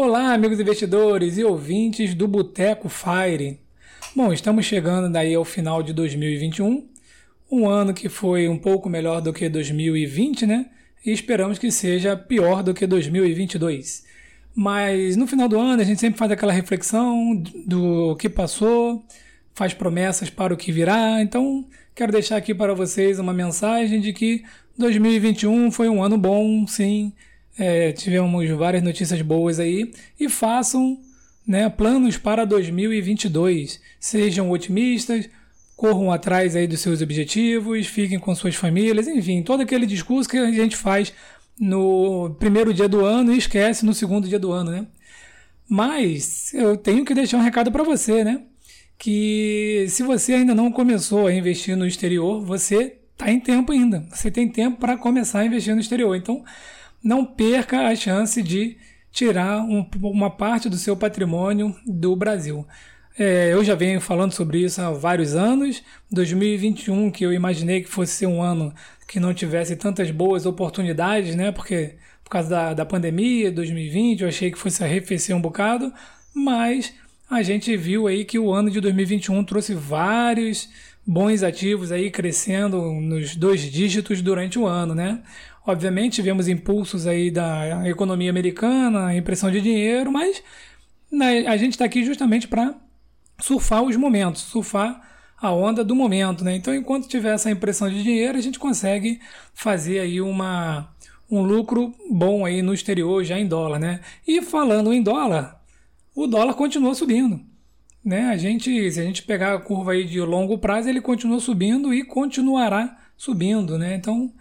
Olá, amigos investidores e ouvintes do Boteco Fire. Bom, estamos chegando daí ao final de 2021, um ano que foi um pouco melhor do que 2020, né? E esperamos que seja pior do que 2022. Mas no final do ano a gente sempre faz aquela reflexão do que passou, faz promessas para o que virá. Então, quero deixar aqui para vocês uma mensagem de que 2021 foi um ano bom, sim. É, tivemos várias notícias boas aí e façam né, planos para 2022. Sejam otimistas, corram atrás aí dos seus objetivos, fiquem com suas famílias, enfim, todo aquele discurso que a gente faz no primeiro dia do ano e esquece no segundo dia do ano, né? Mas eu tenho que deixar um recado para você, né? Que se você ainda não começou a investir no exterior, você está em tempo ainda. Você tem tempo para começar a investir no exterior. Então, não perca a chance de tirar um, uma parte do seu patrimônio do Brasil. É, eu já venho falando sobre isso há vários anos. 2021, que eu imaginei que fosse ser um ano que não tivesse tantas boas oportunidades, né? Porque por causa da, da pandemia, 2020, eu achei que fosse arrefecer um bocado, mas a gente viu aí que o ano de 2021 trouxe vários bons ativos aí crescendo nos dois dígitos durante o ano, né? Obviamente tivemos impulsos aí da economia americana, impressão de dinheiro, mas né, a gente está aqui justamente para surfar os momentos, surfar a onda do momento, né? Então, enquanto tiver essa impressão de dinheiro, a gente consegue fazer aí uma, um lucro bom aí no exterior, já em dólar, né? E falando em dólar, o dólar continua subindo. Né? A gente, se a gente pegar a curva aí de longo prazo, ele continua subindo e continuará subindo, né? Então,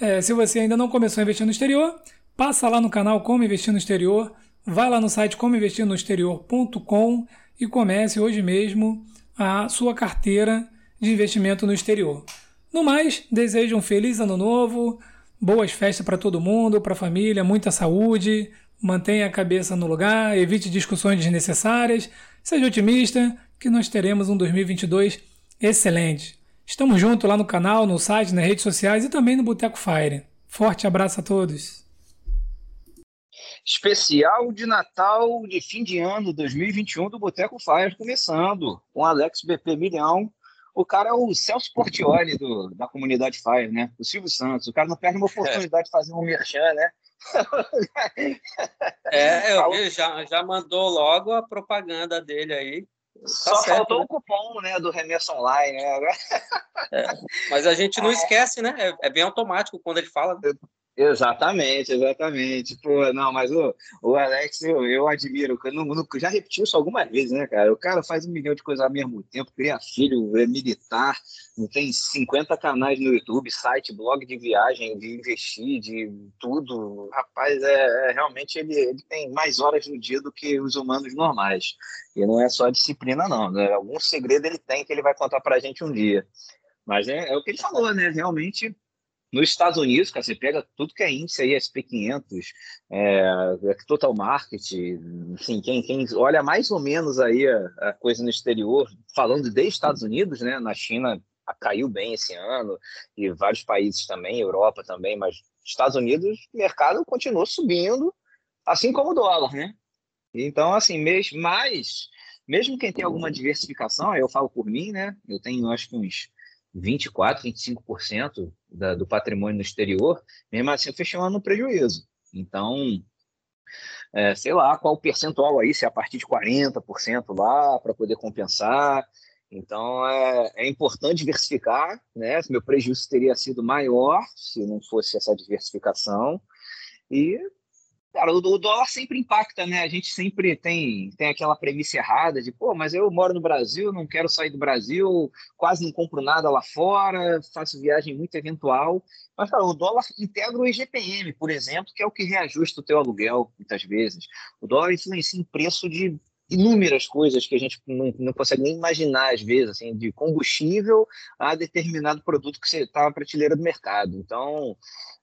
é, se você ainda não começou a investir no exterior, passa lá no canal Como Investir no Exterior, vai lá no site comoinvestirnoexterior.com e comece hoje mesmo a sua carteira de investimento no exterior. No mais, desejo um feliz ano novo, boas festas para todo mundo, para a família, muita saúde, mantenha a cabeça no lugar, evite discussões desnecessárias, seja otimista, que nós teremos um 2022 excelente. Estamos juntos lá no canal, no site, nas redes sociais e também no Boteco Fire. Forte abraço a todos. Especial de Natal de fim de ano 2021 do Boteco Fire começando com Alex BP Milhão. O cara é o Celso Portioli do, da comunidade Fire, né? O Silvio Santos. O cara não perde uma oportunidade de fazer um merchan, né? É, eu vi, já, já mandou logo a propaganda dele aí. Tá Só certo, faltou né? o cupom né, do Remesso Online, né? É, mas a gente não é. esquece, né? É, é, bem automático quando ele fala. Exatamente, exatamente. Pô, não, mas o, o Alex, eu, eu admiro. Eu não, não, já repetiu isso algumas vezes, né, cara? O cara faz um milhão de coisas ao mesmo tempo, cria filho, é militar, tem 50 canais no YouTube, site, blog de viagem, de investir, de tudo. Rapaz, é, é realmente ele, ele tem mais horas no dia do que os humanos normais. E não é só disciplina, não. Né? Algum segredo ele tem que ele vai contar pra gente um dia. Mas é, é o que ele falou, né? Realmente nos Estados Unidos, cara, você pega tudo que é índice aí, SP500, é, é, Total Market, enfim, quem, quem olha mais ou menos aí a, a, coisa no exterior, falando de Estados Unidos, né, na China caiu bem esse ano, e vários países também, Europa também, mas Estados Unidos, o mercado continuou subindo, assim como o dólar, né? Então, assim, mesmo, mas, mesmo quem tem alguma diversificação, eu falo por mim, né, eu tenho acho que uns 24%, 25% da, do patrimônio no exterior, mesmo assim eu fechei um ano no prejuízo. Então, é, sei lá qual o percentual aí, se é a partir de 40% lá, para poder compensar. Então, é, é, importante diversificar, né? Meu prejuízo teria sido maior se não fosse essa diversificação. E Cara, o, dólar sempre impacta, né? A gente sempre tem, tem aquela premissa errada de, pô, mas eu moro no Brasil, não quero sair do Brasil, quase não compro nada lá fora, faço viagem muito eventual. Mas, cara, o dólar integra o IGPM, por exemplo, que é o que reajusta o teu aluguel, muitas vezes. O dólar influencia em preço de inúmeras coisas que a gente não, não consegue nem imaginar, às vezes, assim, de combustível a determinado produto que está na prateleira do mercado. Então,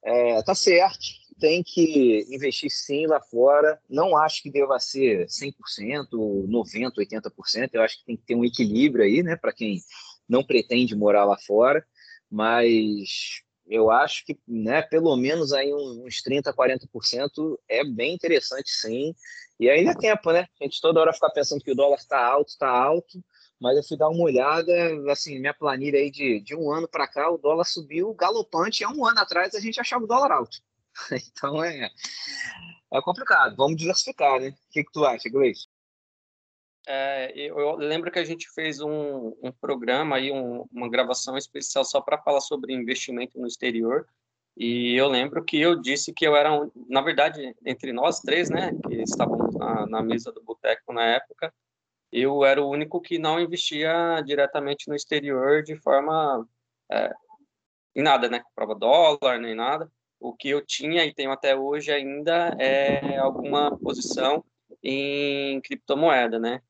é, tá certo, tem que investir sim lá fora. Não acho que deva ser 100%, 90%, 80%. Eu acho que tem que ter um equilíbrio aí, né, para quem não pretende morar lá fora. Mas eu acho que né, pelo menos aí uns 30%, 40% é bem interessante sim. E ainda é tempo, né? A gente toda hora fica pensando que o dólar está alto, está alto, mas eu fui dar uma olhada, assim, minha planilha aí de, de um ano para cá, o dólar subiu galopante, há um ano atrás a gente achava o dólar alto. Então é, é complicado, vamos diversificar, né? O que, que tu acha, Gleice? É, eu lembro que a gente fez um, um programa aí, um, uma gravação especial só para falar sobre investimento no exterior. E eu lembro que eu disse que eu era, um, na verdade, entre nós três, né, que estávamos na, na mesa do boteco na época, eu era o único que não investia diretamente no exterior de forma é, em nada, né, comprava dólar nem nada. O que eu tinha e tenho até hoje ainda é alguma posição em criptomoeda, né?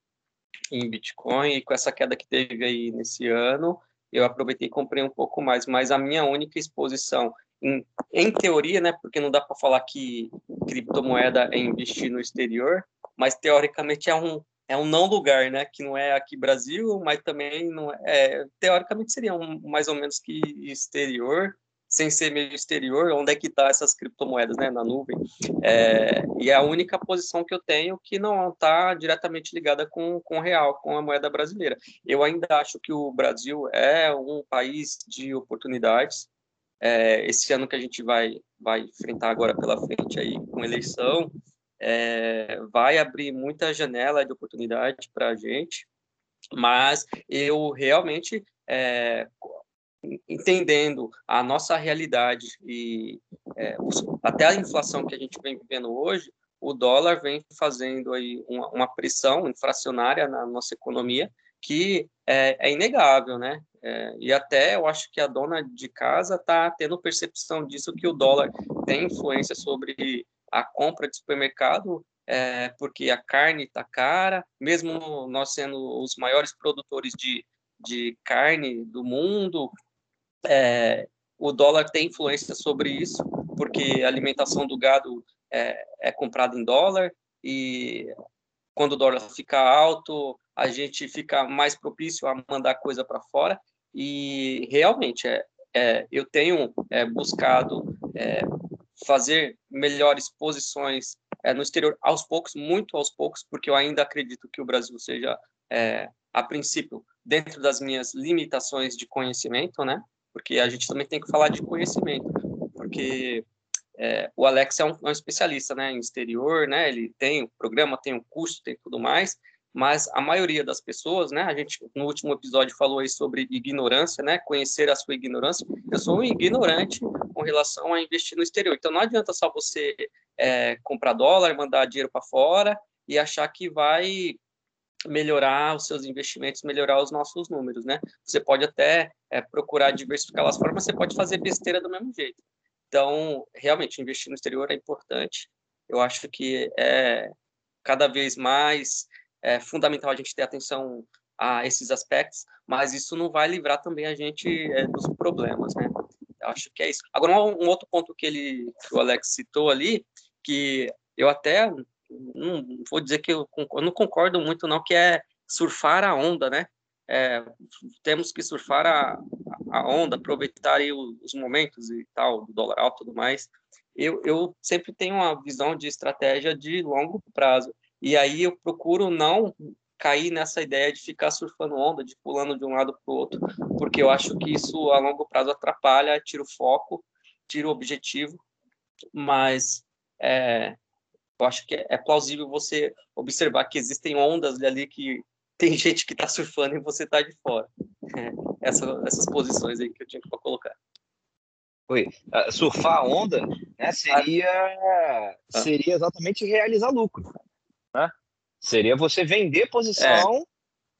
em Bitcoin e com essa queda que teve aí nesse ano, eu aproveitei e comprei um pouco mais, mas a minha única exposição em, em teoria, né, porque não dá para falar que criptomoeda é investir no exterior, mas teoricamente é um é um não lugar, né, que não é aqui Brasil, mas também não é, é teoricamente seria um mais ou menos que exterior, sem ser meio exterior, onde é que está essas criptomoedas, né, na nuvem. É, e é a única posição que eu tenho que não está diretamente ligada com, com o real, com a moeda brasileira. Eu ainda acho que o Brasil é um país de oportunidades. É, esse ano que a gente vai, vai enfrentar agora pela frente aí com eleição, é, vai abrir muita janela de oportunidade para a gente, mas eu realmente é, entendendo a nossa realidade e é, até a inflação que a gente vem vivendo hoje, o dólar vem fazendo aí uma, uma pressão inflacionária na nossa economia que é, é inegável, né? É, e até eu acho que a dona de casa está tendo percepção disso que o dólar tem influência sobre a compra de supermercado, é, porque a carne está cara, mesmo nós sendo os maiores produtores de, de carne do mundo, é, o dólar tem influência sobre isso, porque a alimentação do gado é, é comprada em dólar e quando o dólar fica alto, a gente fica mais propício a mandar coisa para fora. E realmente, é, é eu tenho é, buscado é, fazer melhores posições é, no exterior aos poucos, muito aos poucos, porque eu ainda acredito que o Brasil seja, é, a princípio, dentro das minhas limitações de conhecimento, né? Porque a gente também tem que falar de conhecimento, porque é, o Alex é um, é um, especialista né, em exterior, né, ele tem o programa, tem o custo, tem tudo mais, mas a maioria das pessoas, né, a gente no último episódio falou aí sobre ignorância, né, conhecer a sua ignorância, eu sou um ignorante com relação a investir no exterior, então não adianta só você é, comprar dólar, mandar dinheiro para fora e achar que vai melhorar os seus investimentos, melhorar os nossos números, né? Você pode até é, procurar diversificar as formas, você pode fazer besteira do mesmo jeito. Então, realmente, investir no exterior é importante. Eu acho que é cada vez mais é fundamental a gente ter atenção a esses aspectos, mas isso não vai livrar também a gente é, dos problemas, né? Eu acho que é isso. Agora, um, outro ponto que ele, que o Alex citou ali, que eu até não vou dizer que eu, eu, não concordo muito não que é surfar a onda, né? É, temos que surfar a, a onda, aproveitar aí os, os, momentos e tal, do dólar alto e tudo mais. Eu, eu sempre tenho uma visão de estratégia de longo prazo. E aí eu procuro não cair nessa ideia de ficar surfando onda, de pulando de um lado para o outro, porque eu acho que isso a longo prazo atrapalha, tira o foco, tira o objetivo, mas é, eu acho que é plausível você observar que existem ondas ali que tem gente que está surfando e você está de fora. É, essa, essas posições aí que eu tinha que colocar. Oi, uh, surfar a onda né, seria, ah. seria exatamente realizar lucro. Né? Seria você vender posição é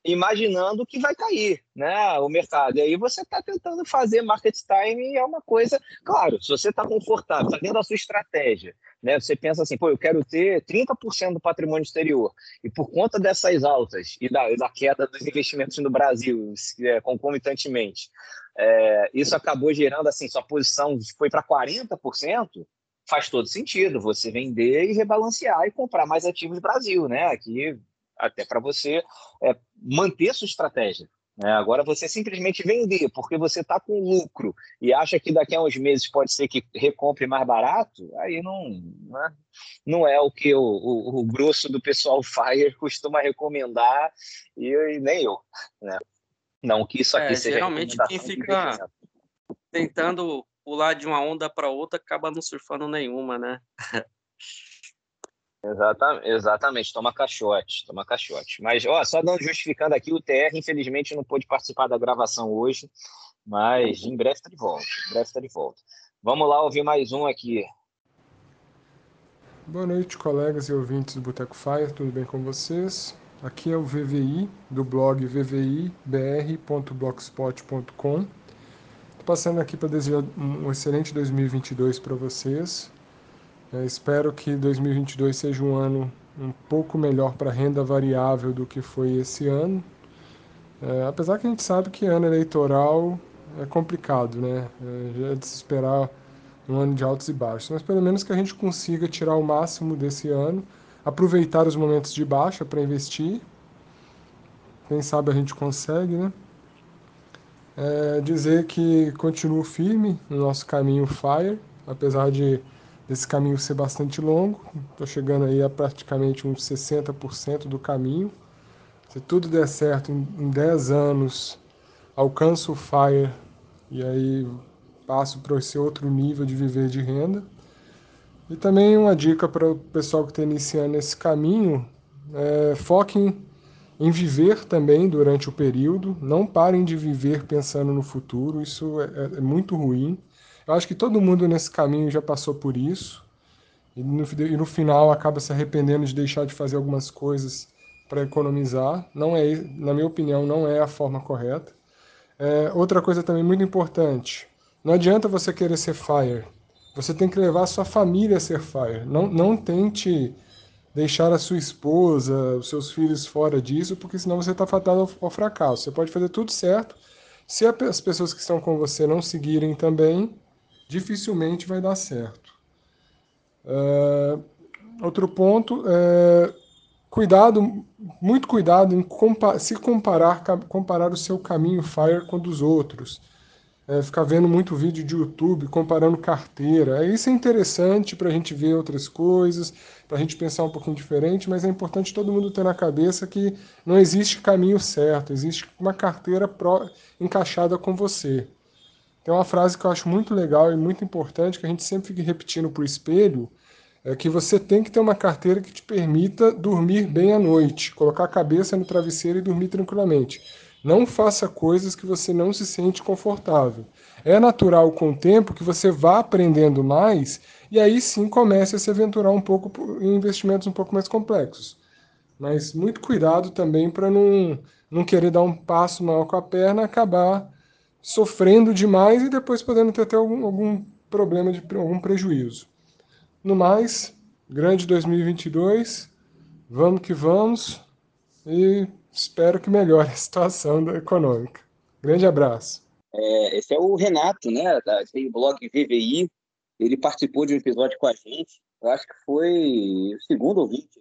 imaginando que vai cair né, o mercado. E aí você está tentando fazer market time é uma coisa, claro, se você está confortável, está dentro da sua estratégia, né, você pensa assim, pô, eu quero ter 30% do patrimônio exterior, e por conta dessas altas e da, da queda dos investimentos no Brasil, é, concomitantemente, é, isso acabou gerando assim, sua posição foi para 40%, faz todo sentido você vender e rebalancear e comprar mais ativos do Brasil, né? Aqui até para você é, manter sua estratégia. Né? Agora, você simplesmente vender porque você está com lucro e acha que daqui a uns meses pode ser que recompre mais barato, aí não, né? não é o que o, o, o, grosso do pessoal Fire costuma recomendar e, e nem eu. Né? Não que isso aqui é, seja. Geralmente, quem fica tentando pular de uma onda para outra acaba não surfando nenhuma, né? Exatamente, exatamente, toma caixote, toma caixote. Mas, ó, só dando justificando aqui, o TR, infelizmente, não pôde participar da gravação hoje, mas em breve está de volta, em breve está de volta. Vamos lá ouvir mais um aqui. Boa noite, colegas e ouvintes do Boteco Fire, tudo bem com vocês? Aqui é o VVI, do blog vvibr.blogspot.com. Estou passando aqui para desejar um excelente 2022 para vocês, é, espero que 2022 seja um ano um pouco melhor para renda variável do que foi esse ano. É, apesar que a gente sabe que ano eleitoral é complicado, né? É, é de se esperar um ano de altos e baixos, mas pelo menos que a gente consiga tirar o máximo desse ano, aproveitar os momentos de baixa para investir. Quem sabe a gente consegue, né? É, dizer que continuo firme no nosso caminho FIRE, apesar de desse caminho ser bastante longo. Estou chegando aí a praticamente uns 60% do caminho. Se tudo der certo, em 10 anos alcanço o FIRE e aí passo para esse outro nível de viver de renda. E também uma dica para o pessoal que está iniciando esse caminho, é, foquem em viver também durante o período, não parem de viver pensando no futuro, isso é, é muito ruim. Eu acho que todo mundo nesse caminho já passou por isso e no, e no final acaba se arrependendo de deixar de fazer algumas coisas para economizar. Não é, na minha opinião, não é a forma correta. É, outra coisa também muito importante: não adianta você querer ser fire. Você tem que levar a sua família a ser fire. Não, não tente deixar a sua esposa, os seus filhos fora disso, porque senão você está fatado ao, ao fracasso. Você pode fazer tudo certo. Se as pessoas que estão com você não seguirem também, dificilmente vai dar certo. É, outro ponto é cuidado, muito cuidado em compa se comparar, comparar o seu caminho Fire com dos outros. É, ficar vendo muito vídeo de YouTube comparando carteira. Isso é interessante para a gente ver outras coisas, para a gente pensar um pouquinho diferente, mas é importante todo mundo ter na cabeça que não existe caminho certo, existe uma carteira encaixada com você. Tem uma frase que eu acho muito legal e muito importante, que a gente sempre fica repetindo para o espelho, é que você tem que ter uma carteira que te permita dormir bem à noite, colocar a cabeça no travesseiro e dormir tranquilamente. Não faça coisas que você não se sente confortável. É natural com o tempo que você vá aprendendo mais e aí sim comece a se aventurar um pouco em investimentos um pouco mais complexos. Mas muito cuidado também para não, não querer dar um passo maior com a perna e acabar sofrendo demais e depois podendo ter até algum, algum problema de algum prejuízo. No mais, grande 2022, vamos que vamos e espero que melhore a situação econômica. Grande abraço. É, esse é o Renato, né, da blog VVI. Ele participou de um episódio com a gente. Eu acho que foi o segundo ouvinte.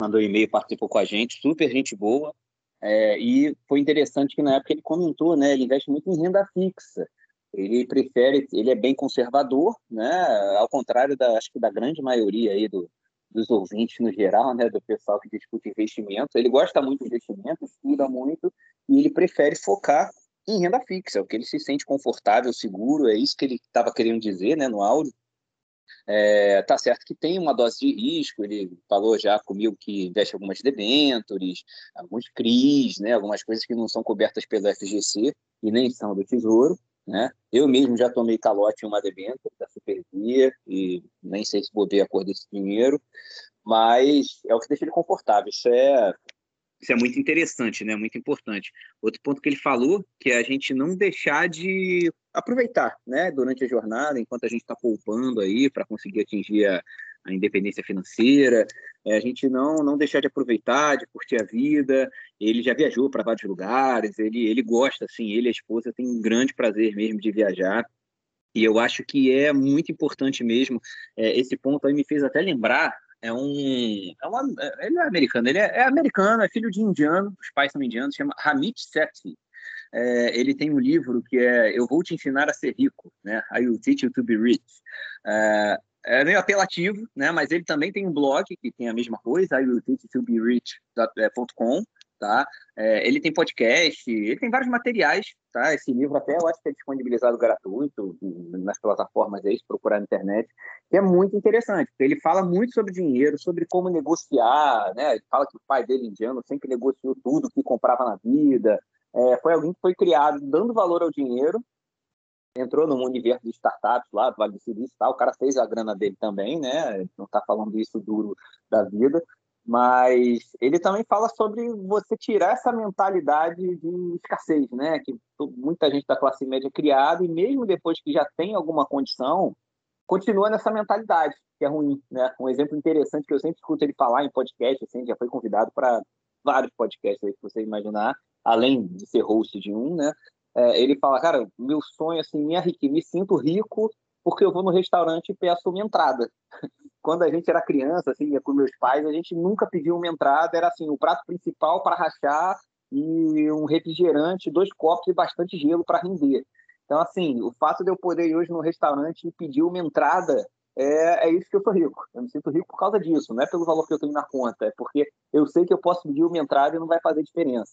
Mandou e-mail, participou com a gente. Super gente boa. É, e foi interessante que na época ele comentou, né? Ele investe muito em renda fixa. Ele prefere, ele é bem conservador, né? Ao contrário da, acho que da grande maioria aí do, dos ouvintes no geral, né? Do pessoal que discute investimento. Ele gosta muito de investimento, estuda muito e ele prefere focar em renda fixa, é o que ele se sente confortável, seguro. É isso que ele estava querendo dizer, né? No áudio. É, tá certo que tem uma dose de risco, ele falou já comigo que investe algumas debêntures, alguns CRIs, né, algumas coisas que não são cobertas pelo FGC e nem são do Tesouro. Né? Eu mesmo já tomei calote em uma debênture da Supervia e nem sei se vou ver a cor desse dinheiro, mas é o que deixa ele confortável. Isso é isso é muito interessante, né? Muito importante. Outro ponto que ele falou, que é a gente não deixar de aproveitar, né? Durante a jornada, enquanto a gente está poupando aí para conseguir atingir a, a independência financeira, é, a gente não não deixar de aproveitar, de curtir a vida. Ele já viajou para vários lugares, ele ele gosta, assim, ele e a esposa têm um grande prazer mesmo de viajar. E eu acho que é muito importante mesmo. É, esse ponto aí me fez até lembrar é um. É uma, é, ele é americano, ele é, é, americano, é filho de indiano, os pais são indianos, chama Hamid Sethi. É, ele tem um livro que é Eu Vou Te Ensinar a Ser Rico, né? I Will Teach You to Be Rich. É, é meio apelativo, né? Mas ele também tem um blog que tem a mesma coisa, I Will Teach You to Be Rich.com, tá? É, ele tem podcast, ele tem vários materiais, tá? Esse livro até eu acho que é disponibilizado gratuito nas plataformas aí, se procurar na internet, que é muito interessante, porque ele fala muito sobre dinheiro, sobre como negociar, né? Ele fala que o pai dele, indiano, sempre negociou tudo que comprava na vida, é, foi alguém que foi criado dando valor ao dinheiro, entrou no universo de startups lá, do Vale do Silício e tal, o cara fez a grana dele também, né? Não está falando isso duro da vida, mas ele também fala sobre você tirar essa mentalidade de escassez, né? Que muita gente da classe média é criada e mesmo depois que já tem alguma condição, continua nessa mentalidade que é ruim, né? Um exemplo interessante que eu sempre escuto ele falar em podcast, assim, já foi convidado para vários podcasts aí que você imaginar, além de ser host de um, né? É, ele fala, cara, meu sonho assim, minha riqueza, me sinto rico porque eu vou no restaurante e peço uma entrada quando a gente era criança, assim, ia com meus pais, a gente nunca pediu uma entrada, era assim, o prato principal para rachar e um refrigerante, dois copos e bastante gelo para render. Então, assim, o fato de eu poder ir hoje no restaurante e pedir uma entrada é, é isso que eu sou rico. Eu me sinto rico por causa disso, não é pelo valor que eu tenho na conta, é porque eu sei que eu posso pedir uma entrada e não vai fazer diferença.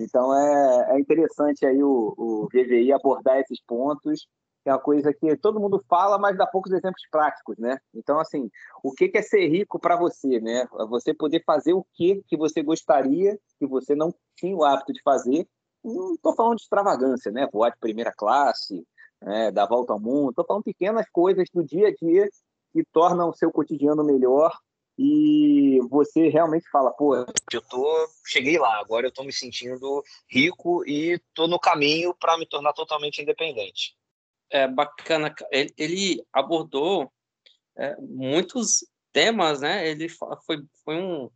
Então é, é interessante aí o, o abordar esses pontos é uma coisa que todo mundo fala, mas dá poucos exemplos práticos, né? Então, assim, o que é ser rico para você, né? Você poder fazer o que que você gostaria, que você não tinha o hábito de fazer. Não estou falando de extravagância, né? Voar de primeira classe, né? dar volta ao mundo. Estou falando pequenas coisas do dia a dia que tornam o seu cotidiano melhor e você realmente fala, pô, eu tô, cheguei lá, agora eu estou me sentindo rico e estou no caminho para me tornar totalmente independente é, bacana. Ele, ele abordou é, muitos temas, né? Ele foi, foi um,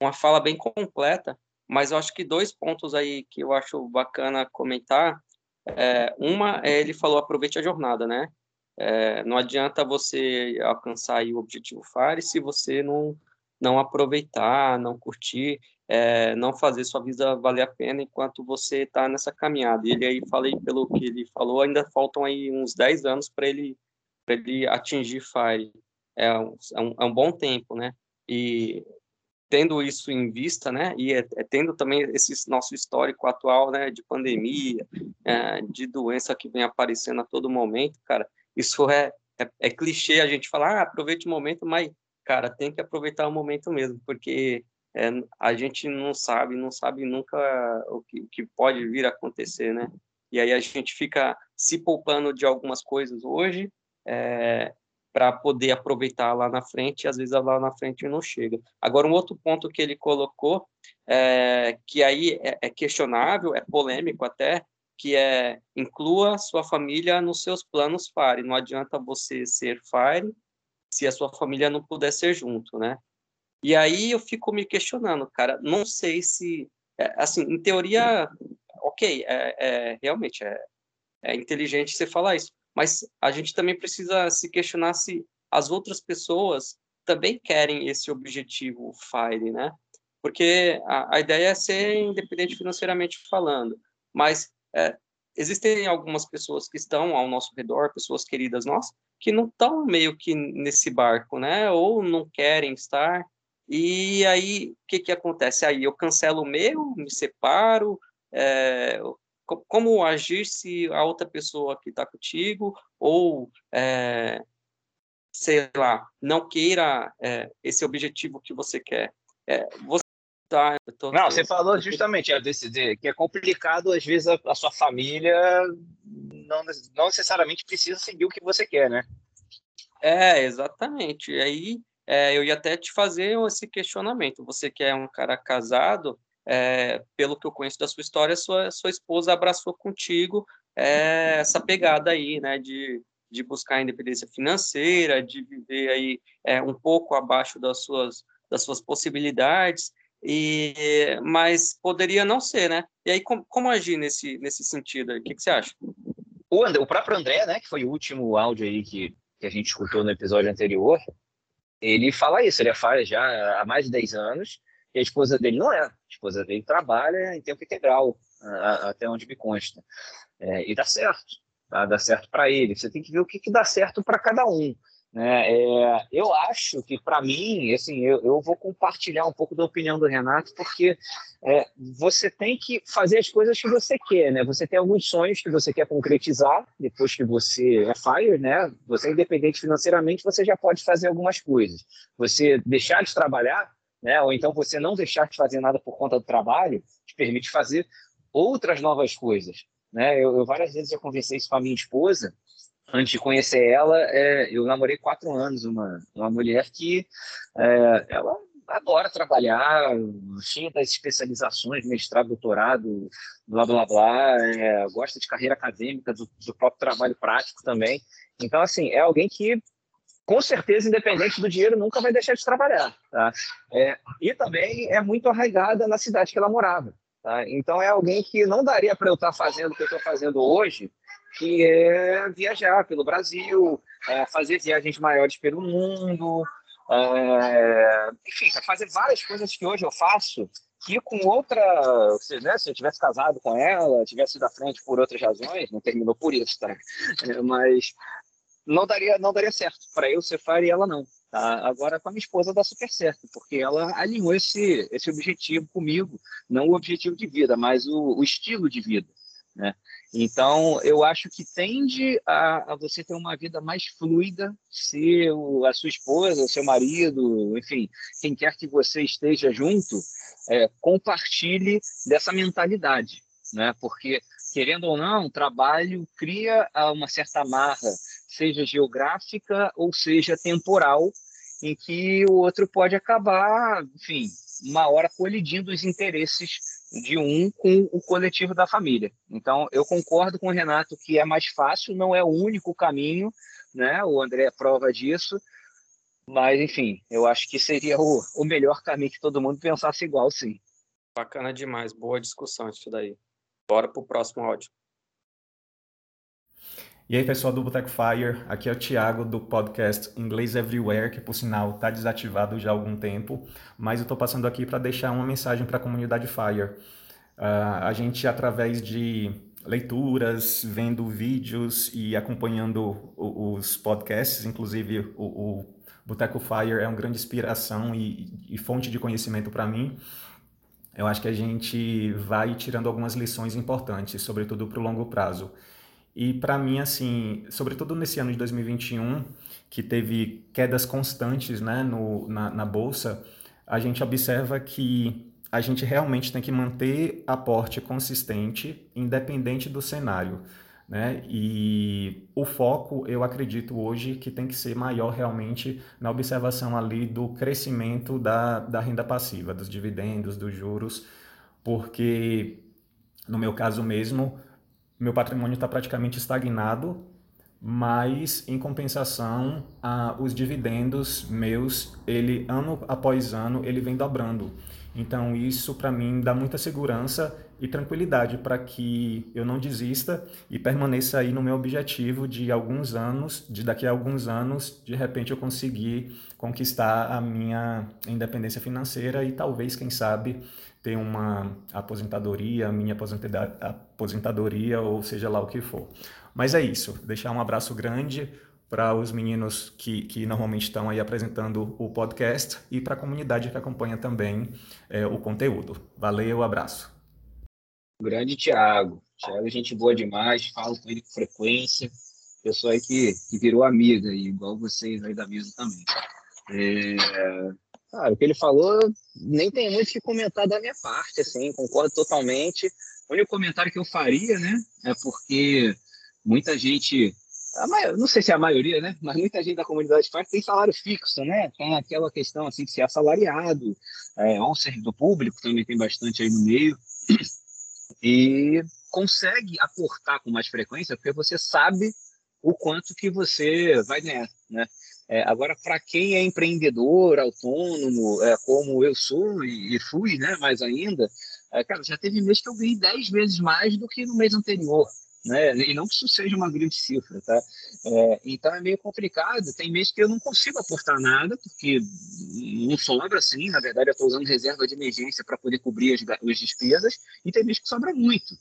uma fala bem completa, mas eu acho que dois pontos aí que eu acho bacana comentar. É, uma é ele falou aproveite a jornada, né? É, não adianta você alcançar o objetivo FARE se você não não aproveitar, não curtir é, não fazer sua vida valer a pena enquanto você está nessa caminhada. E ele aí, falei pelo que ele falou, ainda faltam aí uns 10 anos para ele, ele atingir FIRE. É um, é, um, é um bom tempo, né? E tendo isso em vista, né, e é, é, tendo também esse nosso histórico atual, né, de pandemia, é, de doença que vem aparecendo a todo momento, cara, isso é, é, é clichê a gente falar, ah, aproveite o momento, mas, cara, tem que aproveitar o momento mesmo, porque é, a gente não sabe, não sabe nunca o que, que pode vir a acontecer, né? E aí a gente fica se poupando de algumas coisas hoje é, para poder aproveitar lá na frente, e às vezes lá na frente não chega. Agora, um outro ponto que ele colocou, é, que aí é, é questionável, é polêmico até, que é inclua sua família nos seus planos FARE. Não adianta você ser FARE se a sua família não puder ser junto, né? E aí eu fico me questionando, cara, não sei se, é, assim, em teoria, ok, é, é realmente é, é inteligente você falar isso, mas a gente também precisa se questionar se as outras pessoas também querem esse objetivo FIRE, né? Porque a, a ideia é ser independente financeiramente falando, mas é, existem algumas pessoas que estão ao nosso redor, pessoas queridas nossas, que não estão meio que nesse barco, né? Ou não querem estar, e aí, o que, que acontece? Aí eu cancelo o meu, me separo, é, como agir se a outra pessoa que está contigo, ou, é, sei lá, não queira é, esse objetivo que você quer. É, você tá, tô, não, você falou justamente é, desse, de, que é complicado, às vezes, a, a sua família não, não necessariamente precisa seguir o que você quer, né? É, exatamente. E aí é, eu ia até te fazer esse questionamento. Você que é um cara casado, é, pelo que eu conheço da sua história, sua, sua esposa abraçou contigo é, essa pegada aí, né, de, de buscar independência financeira, de viver aí é, um pouco abaixo das suas, das suas possibilidades, e mas poderia não ser, né? E aí, como, como agir nesse, nesse sentido? O que, que você acha? O, André, o próprio André, né, que foi o último áudio aí que, que a gente escutou no episódio anterior, ele fala isso, ele faz já há mais de 10 anos, e a esposa dele não é. A esposa dele trabalha em tempo integral. até onde me consta. É, e dá certo, tá? dá certo para ele. Você tem que ver o que, que dá certo para cada um. Né? É, eu acho que, para mim, assim, eu, eu, vou compartilhar um pouco da opinião do Renato, porque é, você tem que fazer as coisas que você quer, né? Você tem alguns sonhos que você quer concretizar depois que você é fire, né? Você é independente financeiramente, você já pode fazer algumas coisas. Você deixar de trabalhar, né? Ou então você não deixar de fazer nada por conta do trabalho, te permite fazer outras novas coisas, né? Eu, eu várias vezes já conversei isso com a minha esposa antes de conhecer ela, é, eu namorei quatro anos uma, uma mulher que é, ela adora trabalhar, cheia das especializações, mestrado, doutorado, blá, blá, blá, é, gosta de carreira acadêmica, do, do, próprio trabalho prático também. Então, assim, é alguém que, com certeza, independente do dinheiro, nunca vai deixar de trabalhar, tá? É, e também é muito arraigada na cidade que ela morava, tá? Então, é alguém que não daria para eu estar fazendo o que eu estou fazendo hoje que é viajar pelo Brasil, é, fazer viagens maiores pelo mundo, é, enfim, fazer várias coisas que hoje eu faço que com outra, né, se eu tivesse casado com ela, tivesse ido à frente por outras razões, não terminou por isso, tá? É, mas não daria, não daria certo para eu fire e ela não. Tá? Agora com a minha esposa dá super certo, porque ela alinhou esse, esse objetivo comigo, não o objetivo de vida, mas o, o estilo de vida. Né? Então, eu acho que tende a, a, você ter uma vida mais fluida se o, a sua esposa, o seu marido, enfim, quem quer que você esteja junto, é, compartilhe dessa mentalidade, né? Porque, querendo ou não, trabalho cria uma certa amarra, seja geográfica ou seja temporal, em que o outro pode acabar, enfim, uma hora colidindo os interesses de um com o coletivo da família. Então, eu concordo com o Renato que é mais fácil, não é o único caminho, né? O André é prova disso, mas, enfim, eu acho que seria o, o melhor caminho que todo mundo pensasse igual, sim. Bacana demais, boa discussão isso daí. Bora para o próximo áudio. E aí, pessoal do Boteco Fire, aqui é o Thiago do podcast Inglês Everywhere, que por sinal está desativado já há algum tempo, mas eu estou passando aqui para deixar uma mensagem para a comunidade Fire. Uh, a gente, através de leituras, vendo vídeos e acompanhando os podcasts, inclusive o, o Boteco Fire é uma grande inspiração e, e fonte de conhecimento para mim. Eu acho que a gente vai tirando algumas lições importantes, sobretudo para o longo prazo. E para mim, assim, sobretudo nesse ano de 2021, que teve quedas constantes né, no, na, na bolsa, a gente observa que a gente realmente tem que manter aporte consistente, independente do cenário. Né? E o foco, eu acredito hoje, que tem que ser maior realmente na observação ali do crescimento da, da renda passiva, dos dividendos, dos juros, porque no meu caso mesmo, meu patrimônio está praticamente estagnado, mas em compensação, ah, os dividendos meus, ele ano após ano, ele vem dobrando. Então isso para mim dá muita segurança e tranquilidade para que eu não desista e permaneça aí no meu objetivo de alguns anos, de daqui a alguns anos, de repente eu conseguir conquistar a minha independência financeira e talvez, quem sabe, ter uma aposentadoria, minha aposentadoria, ou seja lá o que for. Mas é isso, deixar um abraço grande para os meninos que, que normalmente estão aí apresentando o podcast e para a comunidade que acompanha também é, o conteúdo. Valeu, abraço. Grande Thiago. Thiago é gente boa demais, falo com ele com frequência. Pessoa aí que, que virou amiga, igual vocês aí da mesa também. É, Cara, o que ele falou, nem tem muito que comentar da minha parte, assim, concordo totalmente. O único comentário que eu faria, né, é porque muita gente, não sei se é a maioria, né, mas muita gente da comunidade parte tem salário fixo, né, tem aquela questão, assim, de ser assalariado, é, ou servidor público, também tem bastante aí no meio, e consegue aportar com mais frequência, porque você sabe o quanto que você vai ganhar, né? É, agora, para quem é empreendedor, autônomo, é, como eu sou e, e fui, né, mais ainda, é, cara, já teve mês que eu ganhei 10 vezes mais do que no mês anterior. Né? E não que isso seja uma grande cifra, tá? É, então é meio complicado. Tem mês que eu não consigo aportar nada, porque não sobra assim. Na verdade, eu estou usando reserva de emergência para poder cobrir as, as despesas, e tem mês que sobra muito.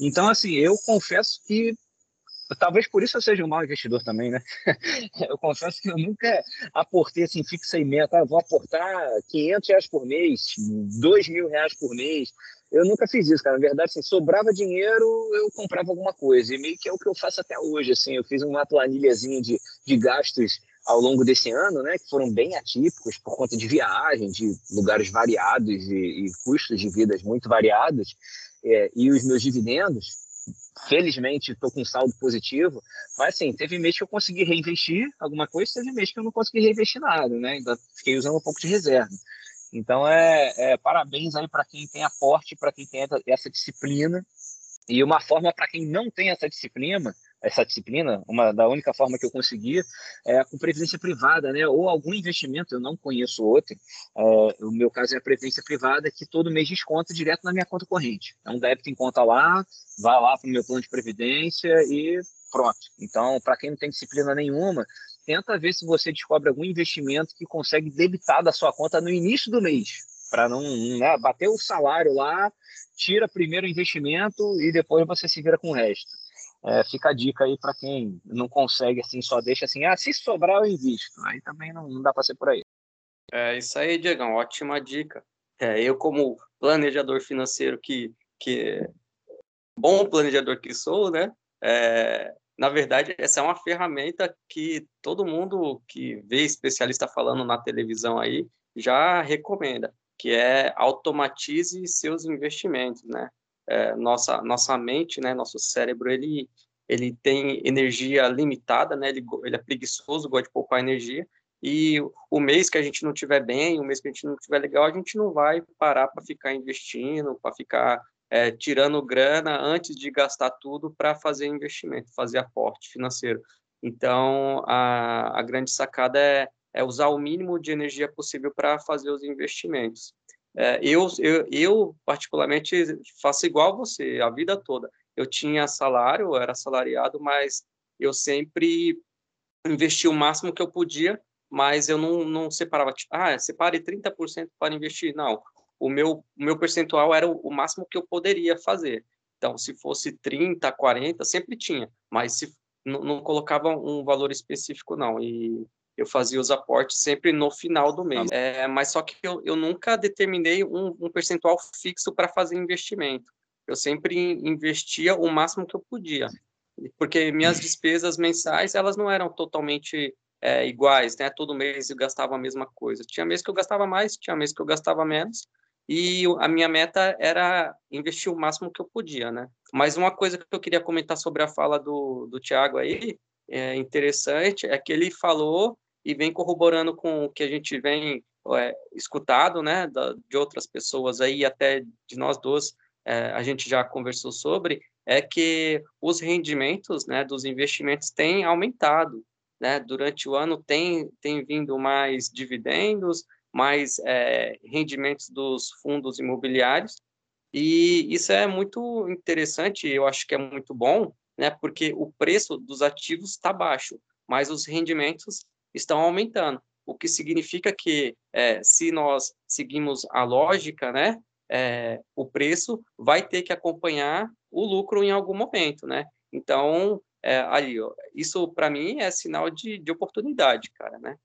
Então, assim, eu confesso que talvez por isso eu seja um mau investidor também, né? eu confesso que eu nunca aportei assim, fixei meta, ah, vou aportar 500 reais por mês, 2 mil reais por mês. Eu nunca fiz isso, cara. Na verdade, assim, sobrava dinheiro, eu comprava alguma coisa. E meio que é o que eu faço até hoje, assim. Eu fiz uma planilhazinha de, de gastos ao longo desse ano, né, que foram bem atípicos por conta de viagem, de lugares variados e, e custos de vidas muito variados, é, e os meus dividendos, felizmente estou com saldo positivo, mas assim, teve mês que eu consegui reinvestir alguma coisa, teve mês que eu não consegui reinvestir nada, né, ainda fiquei usando um pouco de reserva. Então, é, é parabéns aí para quem tem aporte, para quem tem essa disciplina. E uma forma para quem não tem essa disciplina, essa disciplina, uma da única forma que eu consegui é com previdência privada, né? Ou algum investimento, eu não conheço outro. É, o meu caso é a previdência privada, que todo mês desconta direto na minha conta corrente. É um débito em conta lá, vai lá para o meu plano de previdência e pronto. Então, para quem não tem disciplina nenhuma, tenta ver se você descobre algum investimento que consegue debitar da sua conta no início do mês, para não né, bater o salário lá, tira primeiro o investimento e depois você se vira com o resto. É, fica a dica aí para quem não consegue assim, só deixa assim, ah, se sobrar eu invisto. Aí também não, não dá para ser por aí. É isso aí, Diegão, ótima dica. É, eu como planejador financeiro que, que bom planejador que sou, né? É, na verdade, essa é uma ferramenta que todo mundo que vê especialista falando na televisão aí já recomenda, que é automatize seus investimentos, né? É, nossa nossa mente, né? Nosso cérebro ele ele tem energia limitada, né? Ele, ele é preguiçoso, gosta de poupar energia. E o mês que a gente não tiver bem, o mês que a gente não tiver legal, a gente não vai parar para ficar investindo, para ficar é, tirando grana antes de gastar tudo para fazer investimento, fazer aporte financeiro. Então, a, a grande sacada é, é usar o mínimo de energia possível para fazer os investimentos. É, eu, eu, eu, particularmente, faço igual você, a vida toda. Eu tinha salário, eu era assalariado, mas eu sempre investi o máximo que eu podia, mas eu não, não separava, tipo, ah, separe 30% para investir. Não, o meu, o meu percentual era o, o máximo que eu poderia fazer. Então, se fosse 30, 40, sempre tinha, mas se não, não colocava um valor específico, não. E eu fazia os aportes sempre no final do mês. É, mas só que eu, eu nunca determinei um, um percentual fixo para fazer investimento. Eu sempre investia o máximo que eu podia, porque minhas despesas mensais elas não eram totalmente é, iguais, né? Todo mês eu gastava a mesma coisa. Tinha mês que eu gastava mais, tinha mês que eu gastava menos, e a minha meta era investir o máximo que eu podia, né? Mas uma coisa que eu queria comentar sobre a fala do, do Tiago aí, é interessante, é que ele falou e vem corroborando com o que a gente vem é, escutado, né, da, de outras pessoas aí, até de nós dois, é, a gente já conversou sobre, é que os rendimentos, né, dos investimentos têm aumentado, né, durante o ano tem, tem vindo mais dividendos, mais é, rendimentos dos fundos imobiliários. E isso é muito interessante, eu acho que é muito bom, né, porque o preço dos ativos está baixo, mas os rendimentos estão aumentando, o que significa que é, se nós seguimos a lógica, né, é, o preço vai ter que acompanhar o lucro em algum momento, né? Então, é, aí, ó, isso para mim é sinal de, de oportunidade, cara, né?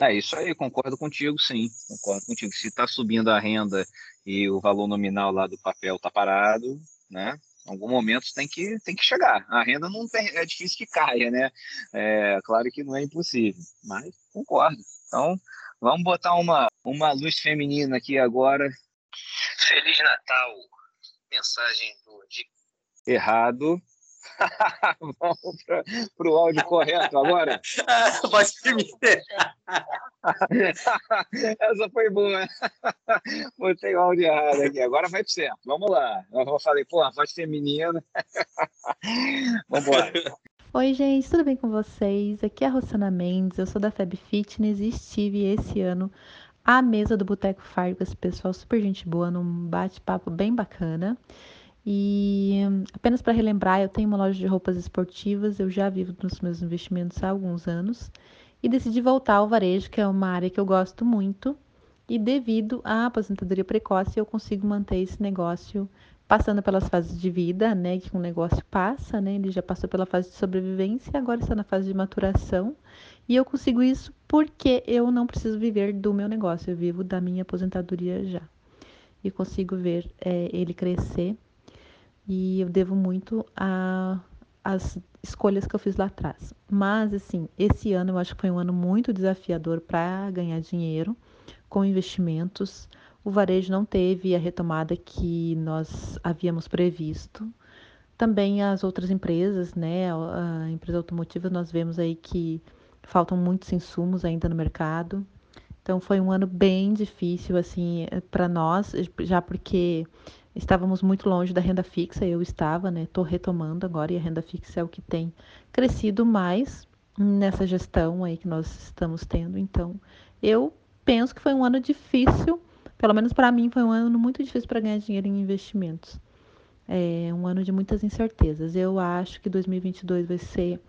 É isso aí, concordo contigo, sim. Concordo contigo. Se está subindo a renda e o valor nominal lá do papel está parado, né? Em algum momento tem que, tem que chegar. A renda não tem, é difícil que caia, né? É, claro que não é impossível, mas concordo. Então, vamos botar uma, uma luz feminina aqui agora. Feliz Natal. Mensagem do Errado. Vamos para o áudio correto agora. Pode permitir. Essa foi boa. Botei o áudio errado aqui. Agora vai para certo. Vamos lá. Eu falei, pô, a voz feminina. Vamos embora. Oi, gente, tudo bem com vocês? Aqui é a Rosana Mendes, eu sou da Feb Fitness e estive esse ano à mesa do Boteco Fire com esse pessoal super gente boa, num bate-papo bem bacana. E apenas para relembrar, eu tenho uma loja de roupas esportivas, eu já vivo nos meus investimentos há alguns anos e decidi voltar ao varejo, que é uma área que eu gosto muito. E devido à aposentadoria precoce, eu consigo manter esse negócio passando pelas fases de vida, né, que um negócio passa, né? Ele já passou pela fase de sobrevivência e agora está na fase de maturação. E eu consigo isso porque eu não preciso viver do meu negócio, eu vivo da minha aposentadoria já. E consigo ver é, ele crescer e eu devo muito às escolhas que eu fiz lá atrás. Mas, assim, esse ano eu acho que foi um ano muito desafiador para ganhar dinheiro com investimentos. O varejo não teve a retomada que nós havíamos previsto. Também as outras empresas, né? A empresa automotiva, nós vemos aí que faltam muitos insumos ainda no mercado. Então foi um ano bem difícil assim para nós, já porque Estávamos muito longe da renda fixa, eu estava, né? Estou retomando agora e a renda fixa é o que tem crescido mais nessa gestão aí que nós estamos tendo. Então, eu penso que foi um ano difícil, pelo menos para mim foi um ano muito difícil para ganhar dinheiro em investimentos. É um ano de muitas incertezas. Eu acho que 2022 vai ser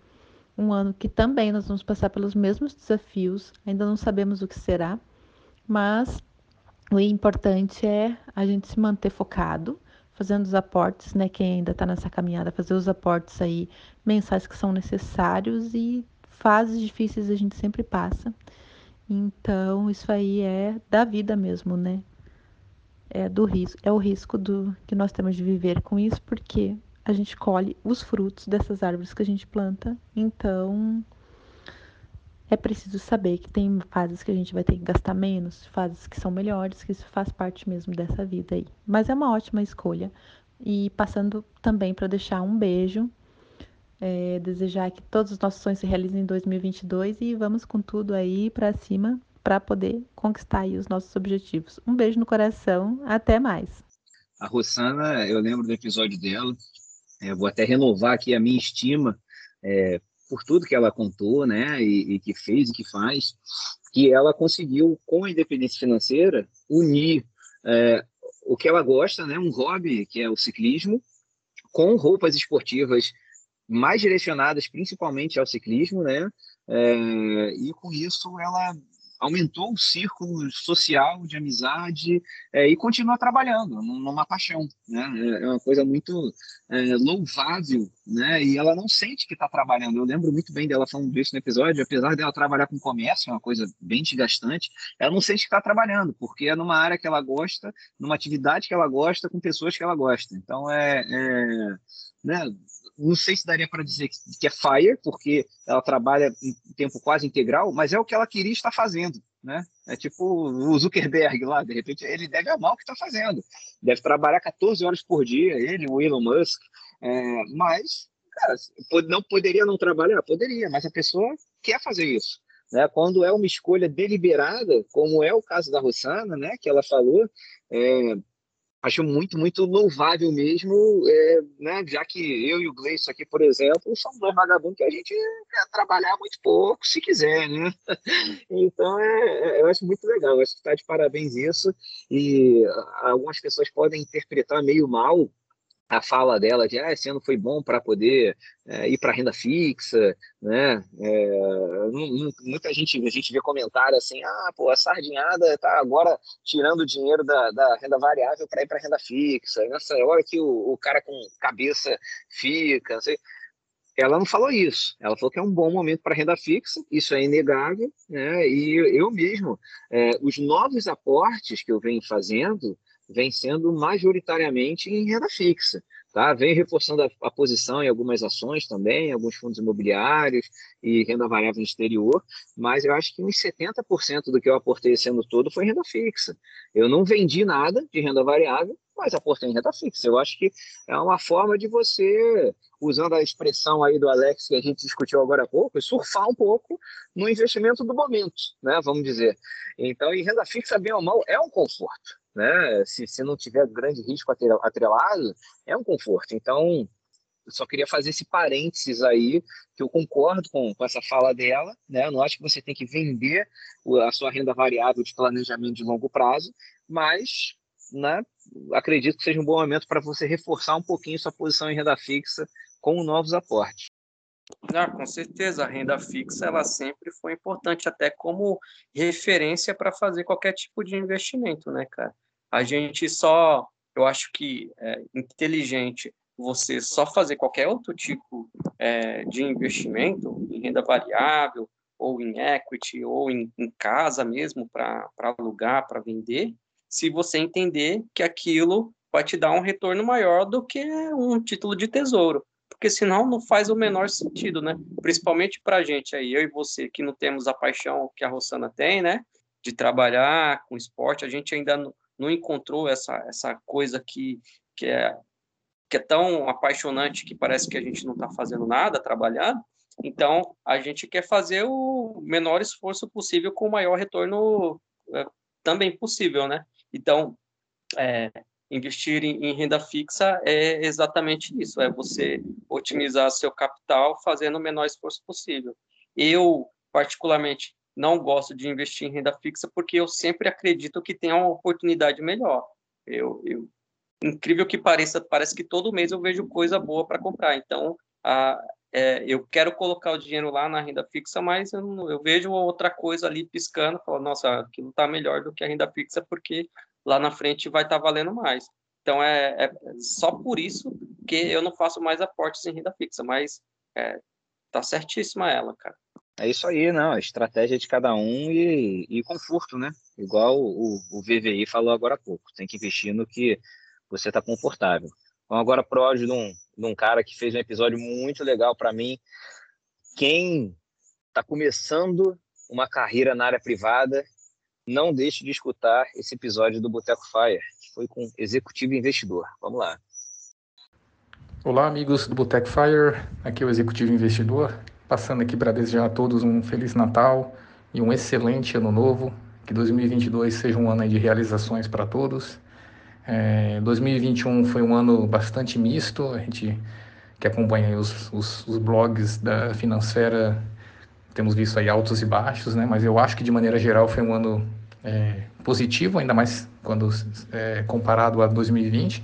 um ano que também nós vamos passar pelos mesmos desafios. Ainda não sabemos o que será, mas o importante é a gente se manter focado, fazendo os aportes, né? Quem ainda está nessa caminhada, fazer os aportes aí mensais que são necessários e fases difíceis a gente sempre passa. Então, isso aí é da vida mesmo, né? É do risco, é o risco do que nós temos de viver com isso, porque a gente colhe os frutos dessas árvores que a gente planta. Então, é preciso saber que tem fases que a gente vai ter que gastar menos, fases que são melhores, que isso faz parte mesmo dessa vida aí. Mas é uma ótima escolha. E passando também para deixar um beijo, é, desejar que todos os nossos sonhos se realizem em 2022 e vamos com tudo aí para cima para poder conquistar aí os nossos objetivos. Um beijo no coração, até mais. A Rossana, eu lembro do episódio dela, é, vou até renovar aqui a minha estima é, por tudo que ela contou, né, e, e, que fez e que faz, que ela conseguiu, com a independência financeira, unir é, o que ela gosta, né, um hobby, que é o ciclismo, com roupas esportivas mais direcionadas principalmente ao ciclismo, né, é, e com isso ela aumentou o círculo social de amizade é, e continua trabalhando numa paixão, né? É, é uma coisa muito é, louvável, né? E ela não sente que está trabalhando. Eu lembro muito bem dela falando isso no episódio, apesar dela trabalhar com comércio, é uma coisa bem desgastante, ela não sente que está trabalhando, porque é numa área que ela gosta, numa atividade que ela gosta, com pessoas que ela gosta. Então é, é né? não sei se daria para dizer que é fire, porque ela trabalha em tempo quase integral, mas é o que ela queria estar fazendo, né? É tipo o Zuckerberg lá, de repente ele deve amar o que está fazendo, deve trabalhar 14 horas por dia, ele, o Elon Musk, é, mas, cara, não poderia não trabalhar? Poderia, mas a pessoa quer fazer isso. Né? Quando é uma escolha deliberada, como é o caso da Rossana, né, que ela falou, é, acho muito, muito louvável mesmo, é, né, já que eu e o Gleison aqui, por exemplo, somos dois vagabundos que a gente quer trabalhar muito pouco, se quiser, né? Então, é, é, eu acho muito legal, acho que está de parabéns isso, e algumas pessoas podem interpretar meio mal a fala dela de ah, esse ano foi bom para poder é, ir para renda fixa, né? É, muita gente a gente vê comentário assim, ah, pô, a sardinhada está agora tirando o dinheiro da, da renda variável para ir para renda fixa. Nessa hora que o, o cara com cabeça fica, assim, ela não falou isso. Ela falou que é um bom momento para renda fixa, isso é inegável, né? E eu mesmo, é, os novos aportes que eu venho fazendo vem sendo majoritariamente em renda fixa. Tá? Vem reforçando a, a, posição em algumas ações também, alguns fundos imobiliários e renda variável no exterior, mas eu acho que uns 70% do que eu aportei esse ano todo foi renda fixa. Eu não vendi nada de renda variável, mas aportei em renda fixa. Eu acho que é uma forma de você, usando a expressão aí do Alex que a gente discutiu agora há pouco, surfar um pouco no investimento do momento, né? Vamos dizer. Então, em renda fixa, bem ou mal, é um conforto né? Se, se não tiver grande risco atrelado, é um conforto. Então, eu só queria fazer esse parênteses aí, que eu concordo com, com essa fala dela, né? Eu não acho que você tem que vender a sua renda variável de planejamento de longo prazo, mas né, acredito que seja um bom momento para você reforçar um pouquinho sua posição em renda fixa com novos aportes. Não, com certeza, a renda fixa ela sempre foi importante, até como referência para fazer qualquer tipo de investimento, né, cara? A gente só, eu acho que é inteligente você só fazer qualquer outro tipo é, de investimento em renda variável, ou em equity, ou em, em casa mesmo, para alugar, para vender, se você entender que aquilo vai te dar um retorno maior do que um título de tesouro. Porque senão não faz o menor sentido, né? Principalmente para a gente aí, eu e você, que não temos a paixão que a Rossana tem, né? De trabalhar com esporte, a gente ainda não, não encontrou essa, essa coisa que, que, é, que é tão apaixonante que parece que a gente não está fazendo nada, trabalhando. Então, a gente quer fazer o menor esforço possível com o maior retorno é, também possível, né? Então, é, investir em, em, renda fixa é exatamente isso, é você otimizar seu capital fazendo o menor esforço possível. Eu, particularmente, não gosto de investir em renda fixa porque eu sempre acredito que tem uma oportunidade melhor. Eu, eu incrível que pareça, parece que todo mês eu vejo coisa boa para comprar. Então, a, é, eu quero colocar o dinheiro lá na renda fixa, mas eu, eu vejo outra coisa ali piscando, falo, nossa, aquilo está melhor do que a renda fixa, porque lá na frente vai estar tá valendo mais. Então, é, é, só por isso que eu não faço mais aportes em renda fixa, mas é, tá certíssima ela, cara. É isso aí, não. A estratégia de cada um e, e conforto, né? Igual o, o VVI falou agora há pouco. Tem que investir no que você está confortável. Então, agora, pro áudio de um, de um cara que fez um episódio muito legal para mim. Quem está começando uma carreira na área privada, não deixe de escutar esse episódio do Boteco Fire, que foi com Executivo Investidor. Vamos lá. Olá, amigos do Boteco Fire. Aqui é o Executivo Investidor, passando aqui para desejar a todos um Feliz Natal e um excelente Ano Novo. Que 2022 seja um ano de realizações para todos é, 2021 foi um ano bastante misto, a gente que acompanha os, os, os, blogs da financeira temos visto aí altos e baixos, né? Mas eu acho que de maneira geral foi um ano é, positivo, ainda mais quando é, comparado a 2020.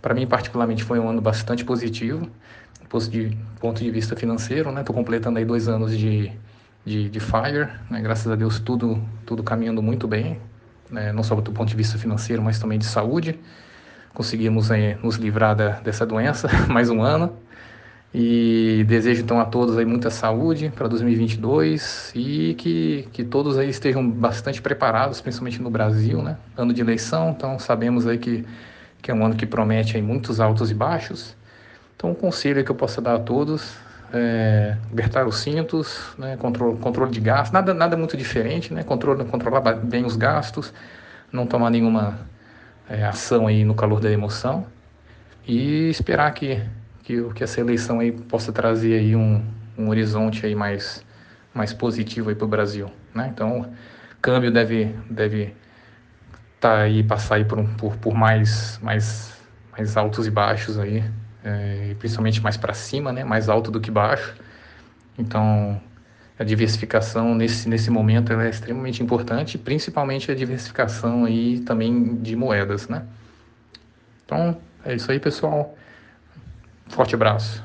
Para mim particularmente foi um ano bastante positivo, de ponto de vista financeiro, né? Estou completando aí dois anos de, de, de Fire, né? graças a Deus tudo tudo caminhando muito bem, né, não só do ponto de vista financeiro, mas também de saúde. Conseguimos aí, nos livrar da, dessa doença mais um ano. E desejo então a todos aí muita saúde para 2022 e que, que todos aí estejam bastante preparados, principalmente no Brasil, né? Ano de eleição, então sabemos aí que, que é um ano que promete aí muitos altos e baixos. Então, um conselho que eu posso dar a todos é, apertar os cintos, né, controle, controle de gastos, nada, nada muito diferente, né, controle, controlar bem os gastos, não tomar nenhuma é, ação aí no calor da emoção e esperar que, que, que essa eleição aí possa trazer aí um, um horizonte aí mais, mais positivo para o Brasil. Né? Então, câmbio deve deve tá aí passar aí por, por, por mais, mais, mais altos e baixos aí é, principalmente mais para cima, né, mais alto do que baixo. Então, a diversificação nesse, nesse momento é extremamente importante, principalmente a diversificação aí também de moedas, né? Então, é isso aí, pessoal. Forte abraço.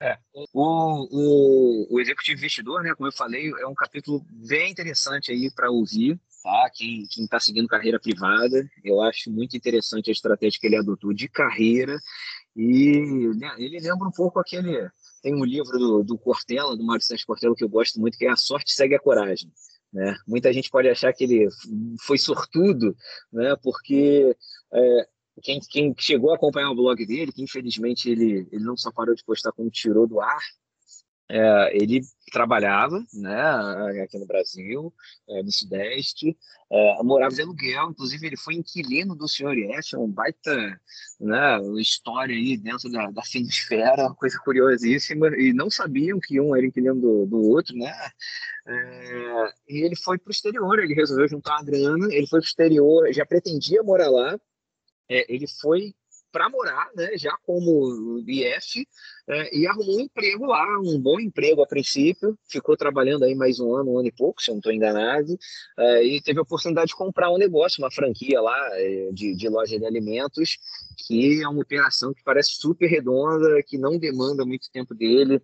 É, o, o, o Executivo Investidor, né, como eu falei, é um capítulo bem interessante aí para ouvir, tá? Quem está seguindo carreira privada, eu acho muito interessante a estratégia que ele adotou de carreira e né, ele lembra um pouco aquele tem um livro do, do Cortella, do Mário Sérgio Cortella que eu gosto muito, que é A Sorte Segue a Coragem. Né? Muita gente pode achar que ele foi sortudo, né? porque é, quem, quem, chegou a acompanhar o blog dele, que infelizmente ele, ele não só parou de postar como tirou do ar, é, ele trabalhava né, aqui no Brasil, é, no Sudeste, é, morava de aluguel, inclusive ele foi inquilino do senhor Yes, um baita né, história aí dentro da, da finisfera, uma coisa curiosíssima, e não sabiam que um era inquilino do, do outro, né? É, e ele foi para o exterior, ele resolveu juntar uma grana, ele foi para o exterior, já pretendia morar lá, é, ele foi para morar, né, já como IF, é, e arrumou um emprego lá, um bom emprego a princípio, ficou trabalhando aí mais um ano, um ano e pouco, se eu não estou enganado, é, e teve a oportunidade de comprar um negócio, uma franquia lá é, de, de loja de alimentos, que é uma operação que parece super redonda, que não demanda muito tempo dele,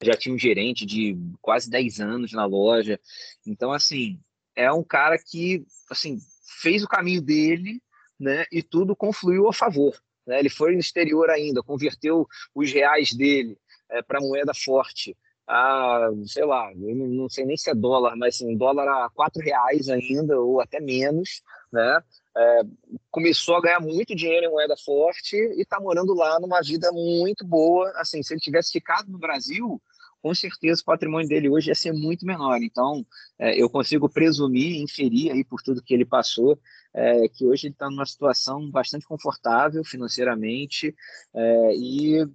já tinha um gerente de quase 10 anos na loja, então assim, é um cara que, assim, fez o caminho dele, né, e tudo confluiu a favor. Né? Ele foi no exterior ainda, converteu os reais dele é, para moeda forte. A, sei lá, eu não sei nem se é dólar, mas assim, dólar a quatro reais ainda, ou até menos, né? É, começou a ganhar muito dinheiro em moeda forte e está morando lá numa vida muito boa. Assim, se ele tivesse ficado no Brasil, com certeza o patrimônio dele hoje ia ser muito menor. Então, é, eu consigo presumir, inferir aí por tudo que ele passou, é, que hoje ele está numa situação bastante confortável financeiramente é, e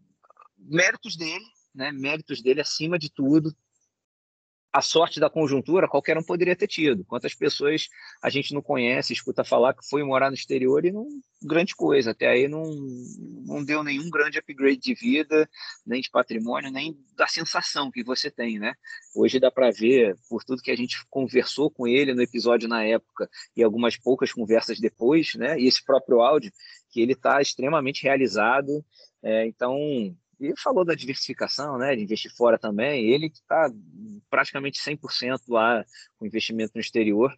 méritos dele, né, méritos dele acima de tudo, a sorte da conjuntura qualquer um poderia ter tido. Quantas pessoas a gente não conhece, escuta falar que foi morar no exterior e não grande coisa. Até aí não, não deu nenhum grande upgrade de vida, nem de patrimônio, nem da sensação que você tem, né? Hoje dá para ver, por tudo que a gente conversou com ele no episódio na época e algumas poucas conversas depois, né? E esse próprio áudio, que ele está extremamente realizado. É, então, e falou da diversificação, né, de investir fora também. Ele está praticamente 100% lá com investimento no exterior.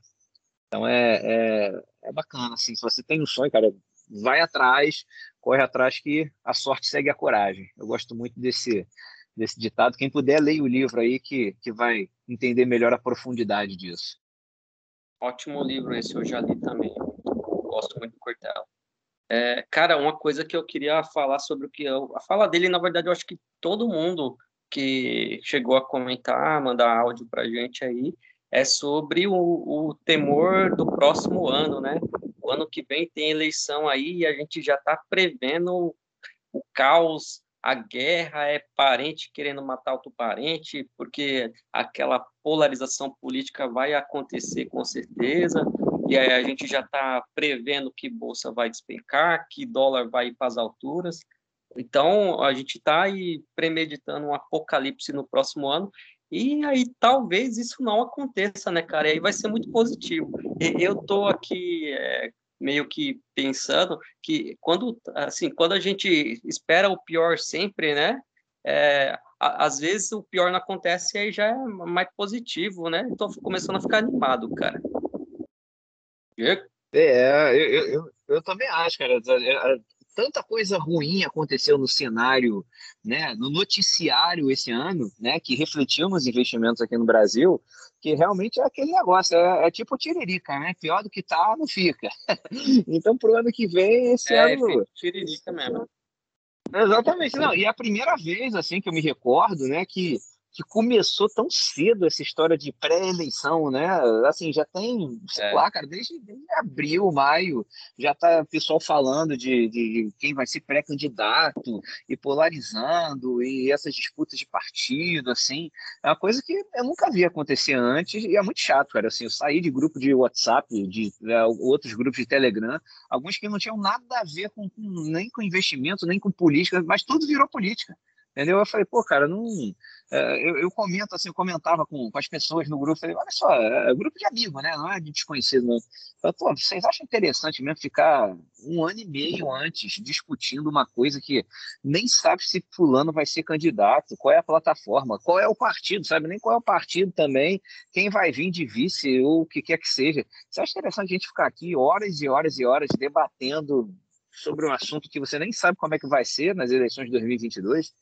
Então é, é, é, bacana, assim, se você tem um sonho, cara, vai atrás, corre atrás que a sorte segue a coragem. Eu gosto muito desse, desse ditado. Quem puder, leia o livro aí que, que vai entender melhor a profundidade disso. Ótimo livro esse, eu já li também. Gosto muito do Cortella. É, cara, uma coisa que eu queria falar sobre o que eu, a fala dele, na verdade, eu acho que todo mundo que chegou a comentar, mandar áudio para gente aí, é sobre o, o, temor do próximo ano, né? O ano que vem tem eleição aí e a gente já está prevendo o caos, a guerra é parente querendo matar outro parente, porque aquela polarização política vai acontecer com certeza e aí a gente já está prevendo que bolsa vai despencar, que dólar vai ir para as alturas. Então, a gente está aí premeditando um apocalipse no próximo ano, e aí talvez isso não aconteça, né, cara? E aí vai ser muito positivo. Eu estou aqui é, meio que pensando que quando, assim, quando a gente espera o pior sempre, né? É, às vezes o pior não acontece e aí já é mais positivo, né? Estou começando a ficar animado, cara. É, eu, eu, eu também acho, cara. É, é, tanta coisa ruim aconteceu no cenário, né, no noticiário esse ano, né, que refletiu nos investimentos aqui no Brasil, que realmente é aquele negócio, é, é tipo tiririca, né? Pior do que tá, não fica. então, pro ano que vem, esse é, ano. Tiririca mesmo. Exatamente, não. E é a primeira vez, assim, que eu me recordo, né, que que começou tão cedo essa história de pré-eleição, né? Assim, já tem, sei é. lá, cara, desde, desde, abril, maio, já tá o pessoal falando de, de quem vai ser pré-candidato e polarizando e essas disputas de partido, assim. É uma coisa que eu nunca vi acontecer antes e é muito chato, cara. Assim, eu saí de grupo de WhatsApp, de é, outros grupos de Telegram, alguns que não tinham nada a ver com, com nem com investimento, nem com política, mas tudo virou política. Entendeu? Eu falei, pô, cara, não. É, eu, eu, comento assim, eu comentava com, com as pessoas no grupo, falei, olha só, é, é grupo de amigo, né? Não é de desconhecido, não. Falei, pô, vocês acham interessante mesmo ficar um ano e meio antes discutindo uma coisa que nem sabe se fulano vai ser candidato, qual é a plataforma, qual é o partido, sabe? Nem qual é o partido também, quem vai vir de vice ou o que quer que seja. Você acha interessante a gente ficar aqui horas e horas e horas debatendo sobre um assunto que você nem sabe como é que vai ser nas eleições de 2022?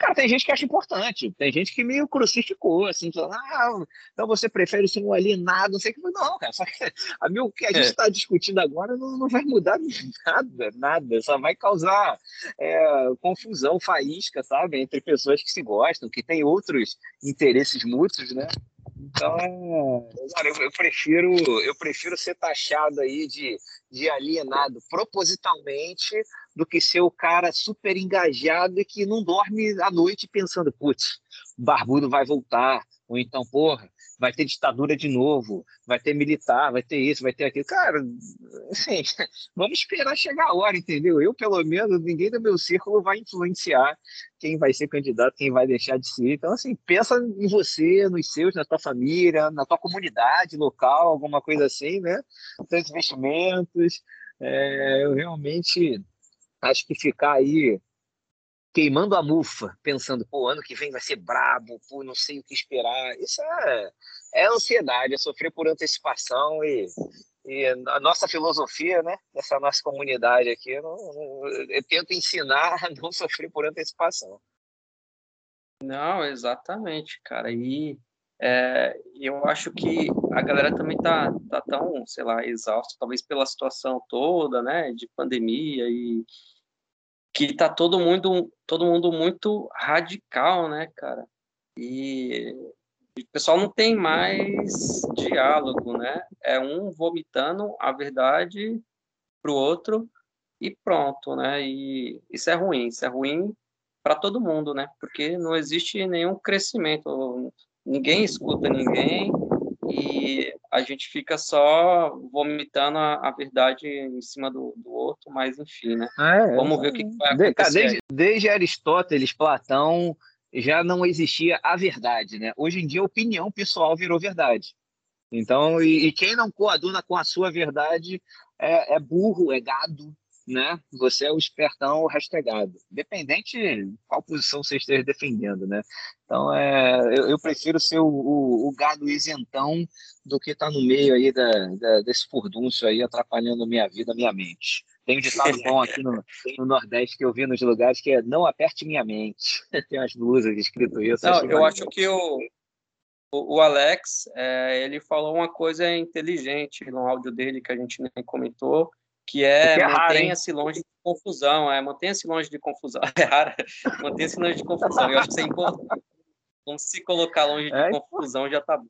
Cara, tem gente que acha importante, tem gente que meio crucificou, assim, falando, ah, então você prefere ser um alienado, não sei o que. Não, cara, só que a meu, o que a gente está é. discutindo agora não, não vai mudar nada, nada, só vai causar é, confusão, faísca, sabe, entre pessoas que se gostam, que têm outros interesses mútuos, né? Então, cara, eu, eu, prefiro, eu prefiro ser taxado aí de, de alienado propositalmente do que ser o cara super engajado e que não dorme à noite pensando, putz, barbudo vai voltar, ou então, porra, vai ter ditadura de novo, vai ter militar, vai ter isso, vai ter aquilo. Cara, assim, vamos esperar chegar a hora, entendeu? Eu, pelo menos, ninguém do meu círculo vai influenciar quem vai ser candidato, quem vai deixar de ser. Então, assim, pensa em você, nos seus, na tua família, na tua comunidade local, alguma coisa assim, né? Teus investimentos. É, eu realmente acho que ficar aí queimando a mufa, pensando, pô, ano que vem vai ser brabo, pô, não sei o que esperar. Isso é, é ansiedade, é sofrer por antecipação e, e a nossa filosofia, né, dessa nossa comunidade aqui, eu, não, eu tento ensinar a não sofrer por antecipação. Não, exatamente, cara. E é, eu acho que a galera também tá, tá tão, sei lá, exausta, talvez pela situação toda, né, de pandemia e que tá todo mundo, todo mundo muito radical, né, cara? E o pessoal não tem mais diálogo, né? É um vomitando a verdade pro outro e pronto, né? E isso é ruim, isso é ruim para todo mundo, né? Porque não existe nenhum crescimento, ninguém escuta ninguém e a gente fica só vomitando a, a verdade em cima do, do, outro, mas enfim, né? É, Vamos ver o que, que vai acontecer. Desde, desde Aristóteles, Platão, já não existia a verdade, né? Hoje em dia a opinião pessoal virou verdade. Então, e, e quem não coaduna com a sua verdade é, é burro, é gado, né? Você é o espertão hashtagado, independente de qual posição você esteja defendendo, né? Então, é, eu, eu prefiro ser o, o, o, gado isentão do que estar tá no meio aí da, da, desse furdúncio aí atrapalhando a minha vida, minha mente. Tem um ditado bom aqui no, no, Nordeste que eu vi nos lugares que é não aperte minha mente. Tem umas blusas escrito isso. Não, eu acho que o, o, Alex, é, ele falou uma coisa inteligente no áudio dele que a gente nem comentou, que é, é mantenha-se longe de confusão, é mantenha-se longe de confusão, é raro, mantenha-se longe de confusão, eu acho que isso é importante. Vamos se colocar longe de é, confusão já tá bom.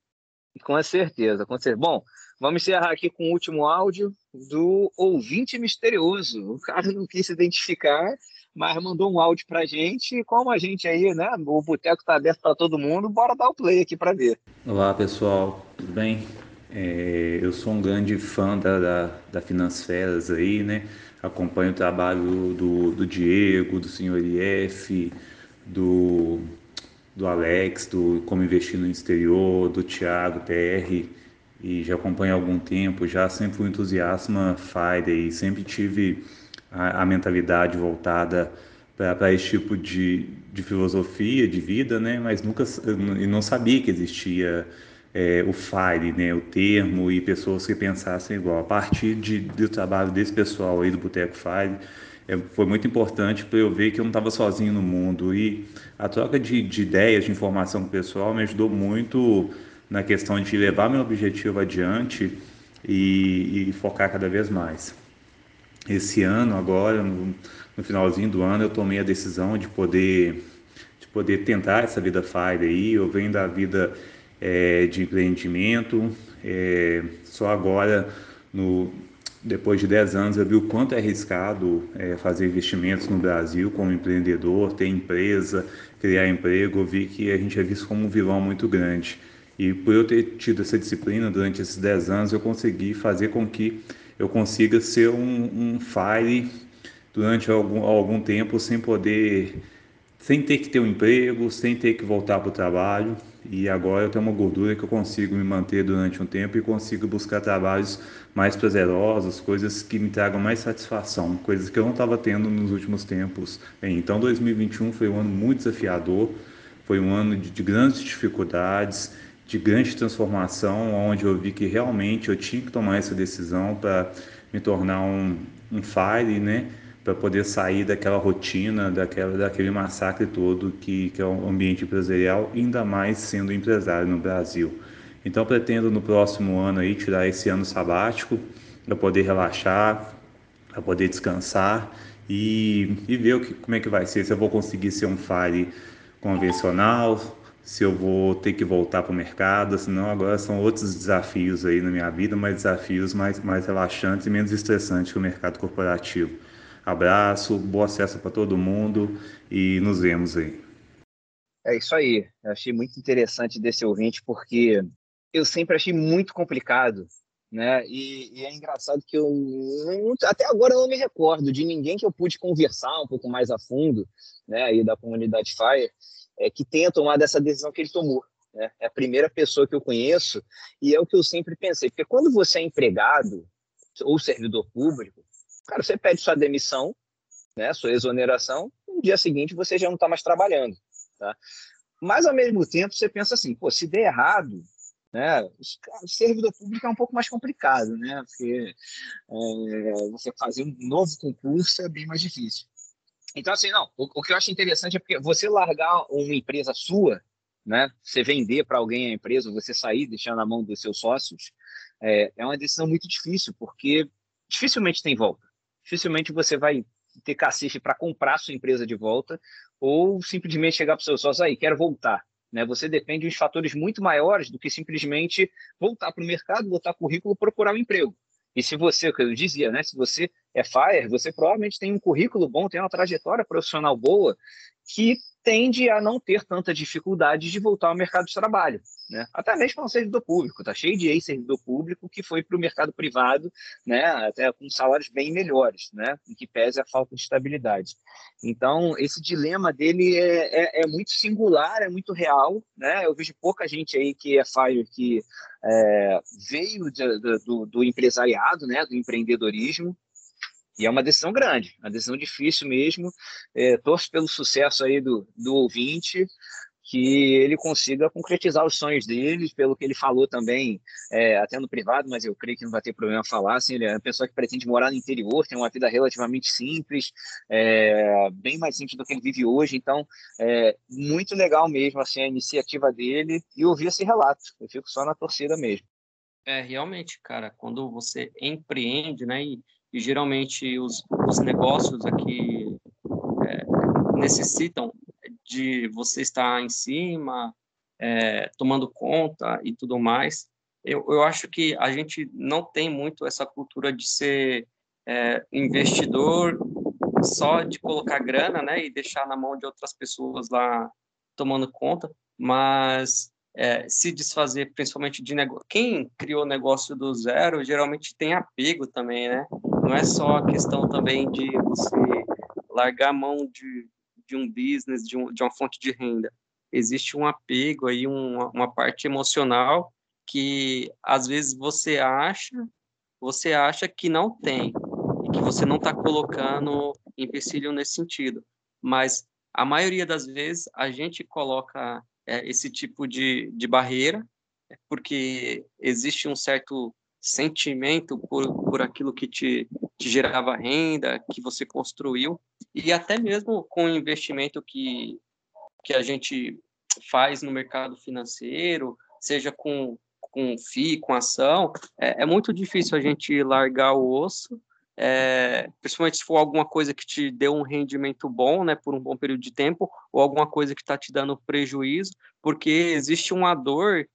Com certeza, com certeza. Bom, vamos encerrar aqui com o último áudio do ouvinte misterioso. O cara não quis se identificar, mas mandou um áudio pra gente. E como a gente aí, né? O boteco tá aberto para todo mundo, bora dar o play aqui para ver. Olá, pessoal, tudo bem? É, eu sou um grande fã da, da, da Finansferas aí, né? Acompanho o trabalho do, do Diego, do Senhor IF, do, do Alex, do Como Investir no Exterior, do Thiago TR, e já acompanho há algum tempo, já sempre fui entusiasta FIRE e sempre tive a, a mentalidade voltada para esse tipo de, de filosofia de vida, né? Mas nunca e não sabia que existia é, o FIRE, né, o termo, e pessoas que pensassem igual. A partir de, do trabalho desse pessoal aí do Boteco FIRE, é, foi muito importante para eu ver que eu não estava sozinho no mundo. E a troca de, de, ideias, de informação com o pessoal me ajudou muito na questão de levar meu objetivo adiante e, e focar cada vez mais. Esse ano, agora, no, no, finalzinho do ano, eu tomei a decisão de poder, de poder tentar essa vida FIRE aí. Eu venho da vida é, de empreendimento. É, só agora, no, depois de 10 anos, eu vi o quanto é arriscado é, fazer investimentos no Brasil como empreendedor, ter empresa, criar emprego. Eu vi que a gente é visto como um vilão muito grande. E por eu ter tido essa disciplina durante esses 10 anos, eu consegui fazer com que eu consiga ser um, um fire durante algum, algum tempo sem poder, sem ter que ter um emprego, sem ter que voltar para o trabalho e agora eu tenho uma gordura que eu consigo me manter durante um tempo e consigo buscar trabalhos mais prazerosos, coisas que me tragam mais satisfação, coisas que eu não estava tendo nos últimos tempos. Bem, então 2021 foi um ano muito desafiador, foi um ano de, de grandes dificuldades, de grande transformação, onde eu vi que realmente eu tinha que tomar essa decisão para me tornar um, um fire, né? Para poder sair daquela rotina, daquela, daquele massacre todo que, que é o ambiente empresarial, ainda mais sendo empresário no Brasil. Então pretendo no próximo ano aí tirar esse ano sabático para poder relaxar, para poder descansar e, e ver o que, como é que vai ser, se eu vou conseguir ser um fire convencional, se eu vou ter que voltar para o mercado, senão agora são outros desafios aí na minha vida, mas desafios mais, mais relaxantes e menos estressantes que o mercado corporativo. Abraço, bom acesso para todo mundo e nos vemos aí. É isso aí. Eu achei muito interessante desse ouvinte, porque eu sempre achei muito complicado, né? E, e é engraçado que eu não, até agora não me recordo de ninguém que eu pude conversar um pouco mais a fundo, né? Aí da comunidade Fire, é, que tenha tomado essa decisão que ele tomou. Né? É a primeira pessoa que eu conheço e é o que eu sempre pensei, porque quando você é empregado ou servidor público, cara, você pede sua demissão, né? Sua exoneração, no dia seguinte você já não está mais trabalhando, tá? Mas ao mesmo tempo você pensa assim, pô, se der errado, né? O servidor público é um pouco mais complicado, né? Porque é, você fazer um novo concurso é bem mais difícil. Então, assim, não, o, o, que eu acho interessante é porque você largar uma empresa sua, né? Você vender para alguém a empresa, você sair, deixar na mão dos seus sócios, é, é uma decisão muito difícil, porque dificilmente tem volta. Dificilmente você vai ter cacife para comprar sua empresa de volta ou simplesmente chegar para o seu sócio aí, quero voltar. Né? Você depende de fatores muito maiores do que simplesmente voltar para o mercado, botar currículo, procurar um emprego. E se você, que eu dizia, né, se você é FIRE, você provavelmente tem um currículo bom, tem uma trajetória profissional boa, que tende a não ter tanta dificuldade de voltar ao mercado de trabalho. Né? Até mesmo um servidor público, está cheio de ex-servidor público que foi para o mercado privado, né? até com salários bem melhores, né? em que pese a falta de estabilidade. Então, esse dilema dele é, é, é muito singular, é muito real. Né? Eu vejo pouca gente aí que é fire que é, veio de, do, do empresariado, né? do empreendedorismo, e é uma decisão grande, uma decisão difícil mesmo. É, torço pelo sucesso aí do, do ouvinte, que ele consiga concretizar os sonhos dele, pelo que ele falou também, é, até no privado, mas eu creio que não vai ter problema falar. Assim, ele é uma pessoa que pretende morar no interior, tem uma vida relativamente simples, é, bem mais simples do que ele vive hoje. Então, é muito legal mesmo assim, a iniciativa dele e ouvir esse relato. Eu fico só na torcida mesmo. É, realmente, cara, quando você empreende, né, e e geralmente os, os negócios aqui é, necessitam de você estar em cima, é, tomando conta e tudo mais. Eu, eu acho que a gente não tem muito essa cultura de ser é, investidor só de colocar grana, né, e deixar na mão de outras pessoas lá tomando conta, mas é, se desfazer principalmente de negócio. Quem criou negócio do zero geralmente tem apego também, né? Não é só a questão também de você largar a mão de, de um business, de, um, de uma fonte de renda. Existe um apego aí, uma, uma parte emocional que às vezes você acha, você acha que não tem e que você não está colocando empecilho nesse sentido. Mas a maioria das vezes a gente coloca é, esse tipo de, de barreira porque existe um certo sentimento por, por aquilo que te, te gerava renda, que você construiu, e até mesmo com o investimento que, que a gente faz no mercado financeiro, seja com, com FII, com ação, é, é muito difícil a gente largar o osso, é, principalmente se for alguma coisa que te deu um rendimento bom, né, por um bom período de tempo, ou alguma coisa que está te dando prejuízo, porque existe uma dor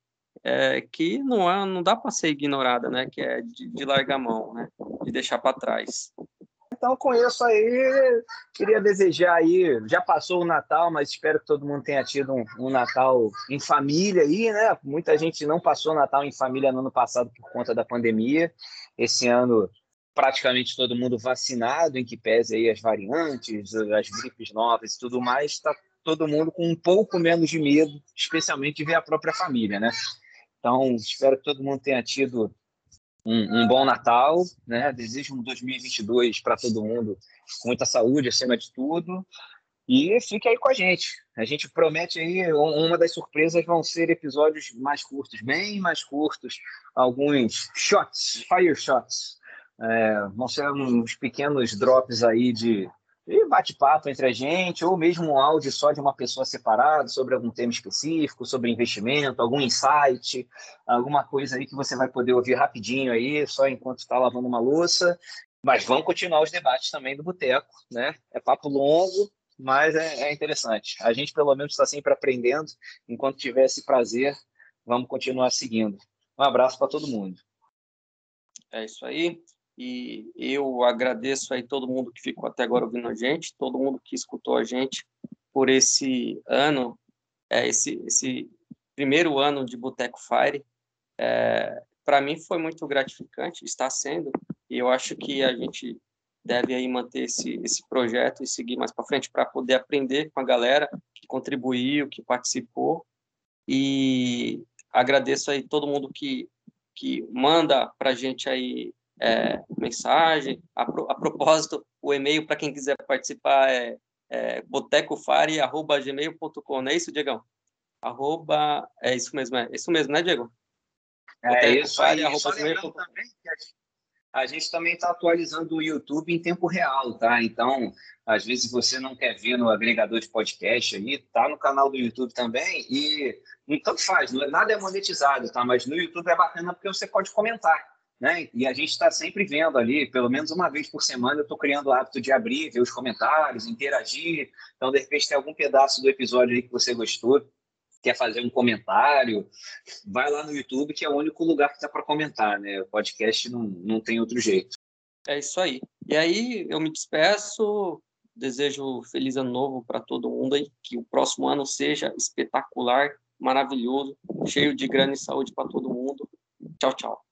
é, que não, é, não dá para ser ignorada, né? Que é de, de largar mão, né? De deixar para trás. Então, com isso aí, queria desejar aí, já passou o Natal, mas espero que todo mundo tenha tido um, um, Natal em família aí, né? Muita gente não passou Natal em família no ano passado por conta da pandemia. Esse ano, praticamente todo mundo vacinado, em que pese aí as variantes, as gripes novas e tudo mais, está todo mundo com um pouco menos de medo, especialmente de ver a própria família, né? Então, espero que todo mundo tenha tido um, um bom Natal, né? Desejo um 2022 para todo mundo com muita saúde acima de tudo. E fique aí com a gente. A gente promete aí, uma das surpresas vão ser episódios mais curtos, bem mais curtos, alguns shots, fire shots. É, vão ser uns pequenos drops aí de e bate-papo entre a gente, ou mesmo um áudio só de uma pessoa separada sobre algum tema específico, sobre investimento, algum insight, alguma coisa aí que você vai poder ouvir rapidinho aí, só enquanto está lavando uma louça. Mas vamos continuar os debates também do Boteco, né? É papo longo, mas é, é interessante. A gente, pelo menos, está sempre aprendendo. Enquanto tiver esse prazer, vamos continuar seguindo. Um abraço para todo mundo. É isso aí. E eu agradeço aí todo mundo que ficou até agora ouvindo a gente, todo mundo que escutou a gente por esse ano, é, esse, esse primeiro ano de Boteco Fire. É, para mim foi muito gratificante, está sendo, e eu acho que a gente deve aí manter esse, esse projeto e seguir mais para frente para poder aprender com a galera que contribuiu, que participou. E agradeço aí todo mundo que, que manda para a gente aí é, mensagem. A, pro, a, propósito, o e-mail para quem quiser participar é, é botecofare.gmail.com, não é isso, Diegão? Arroba, é isso mesmo, é isso mesmo, né, Diego? É isso aí. Só lembrando também que a gente a gente também está atualizando o YouTube em tempo real, tá? Então, às vezes você não quer ver no agregador de podcast aí, tá no canal do YouTube também e tanto faz, não é, nada é monetizado, tá? Mas no YouTube é bacana porque você pode comentar, né? E a gente está sempre vendo ali, pelo menos uma vez por semana, eu estou criando o hábito de abrir, ver os comentários, interagir. Então, de repente, tem algum pedaço do episódio aí que você gostou, quer fazer um comentário, vai lá no YouTube, que é o único lugar que dá para comentar, né? O podcast não, não tem outro jeito. É isso aí. E aí eu me despeço, desejo feliz ano novo para todo mundo aí, que o próximo ano seja espetacular, maravilhoso, cheio de grana e saúde para todo mundo. Tchau, tchau.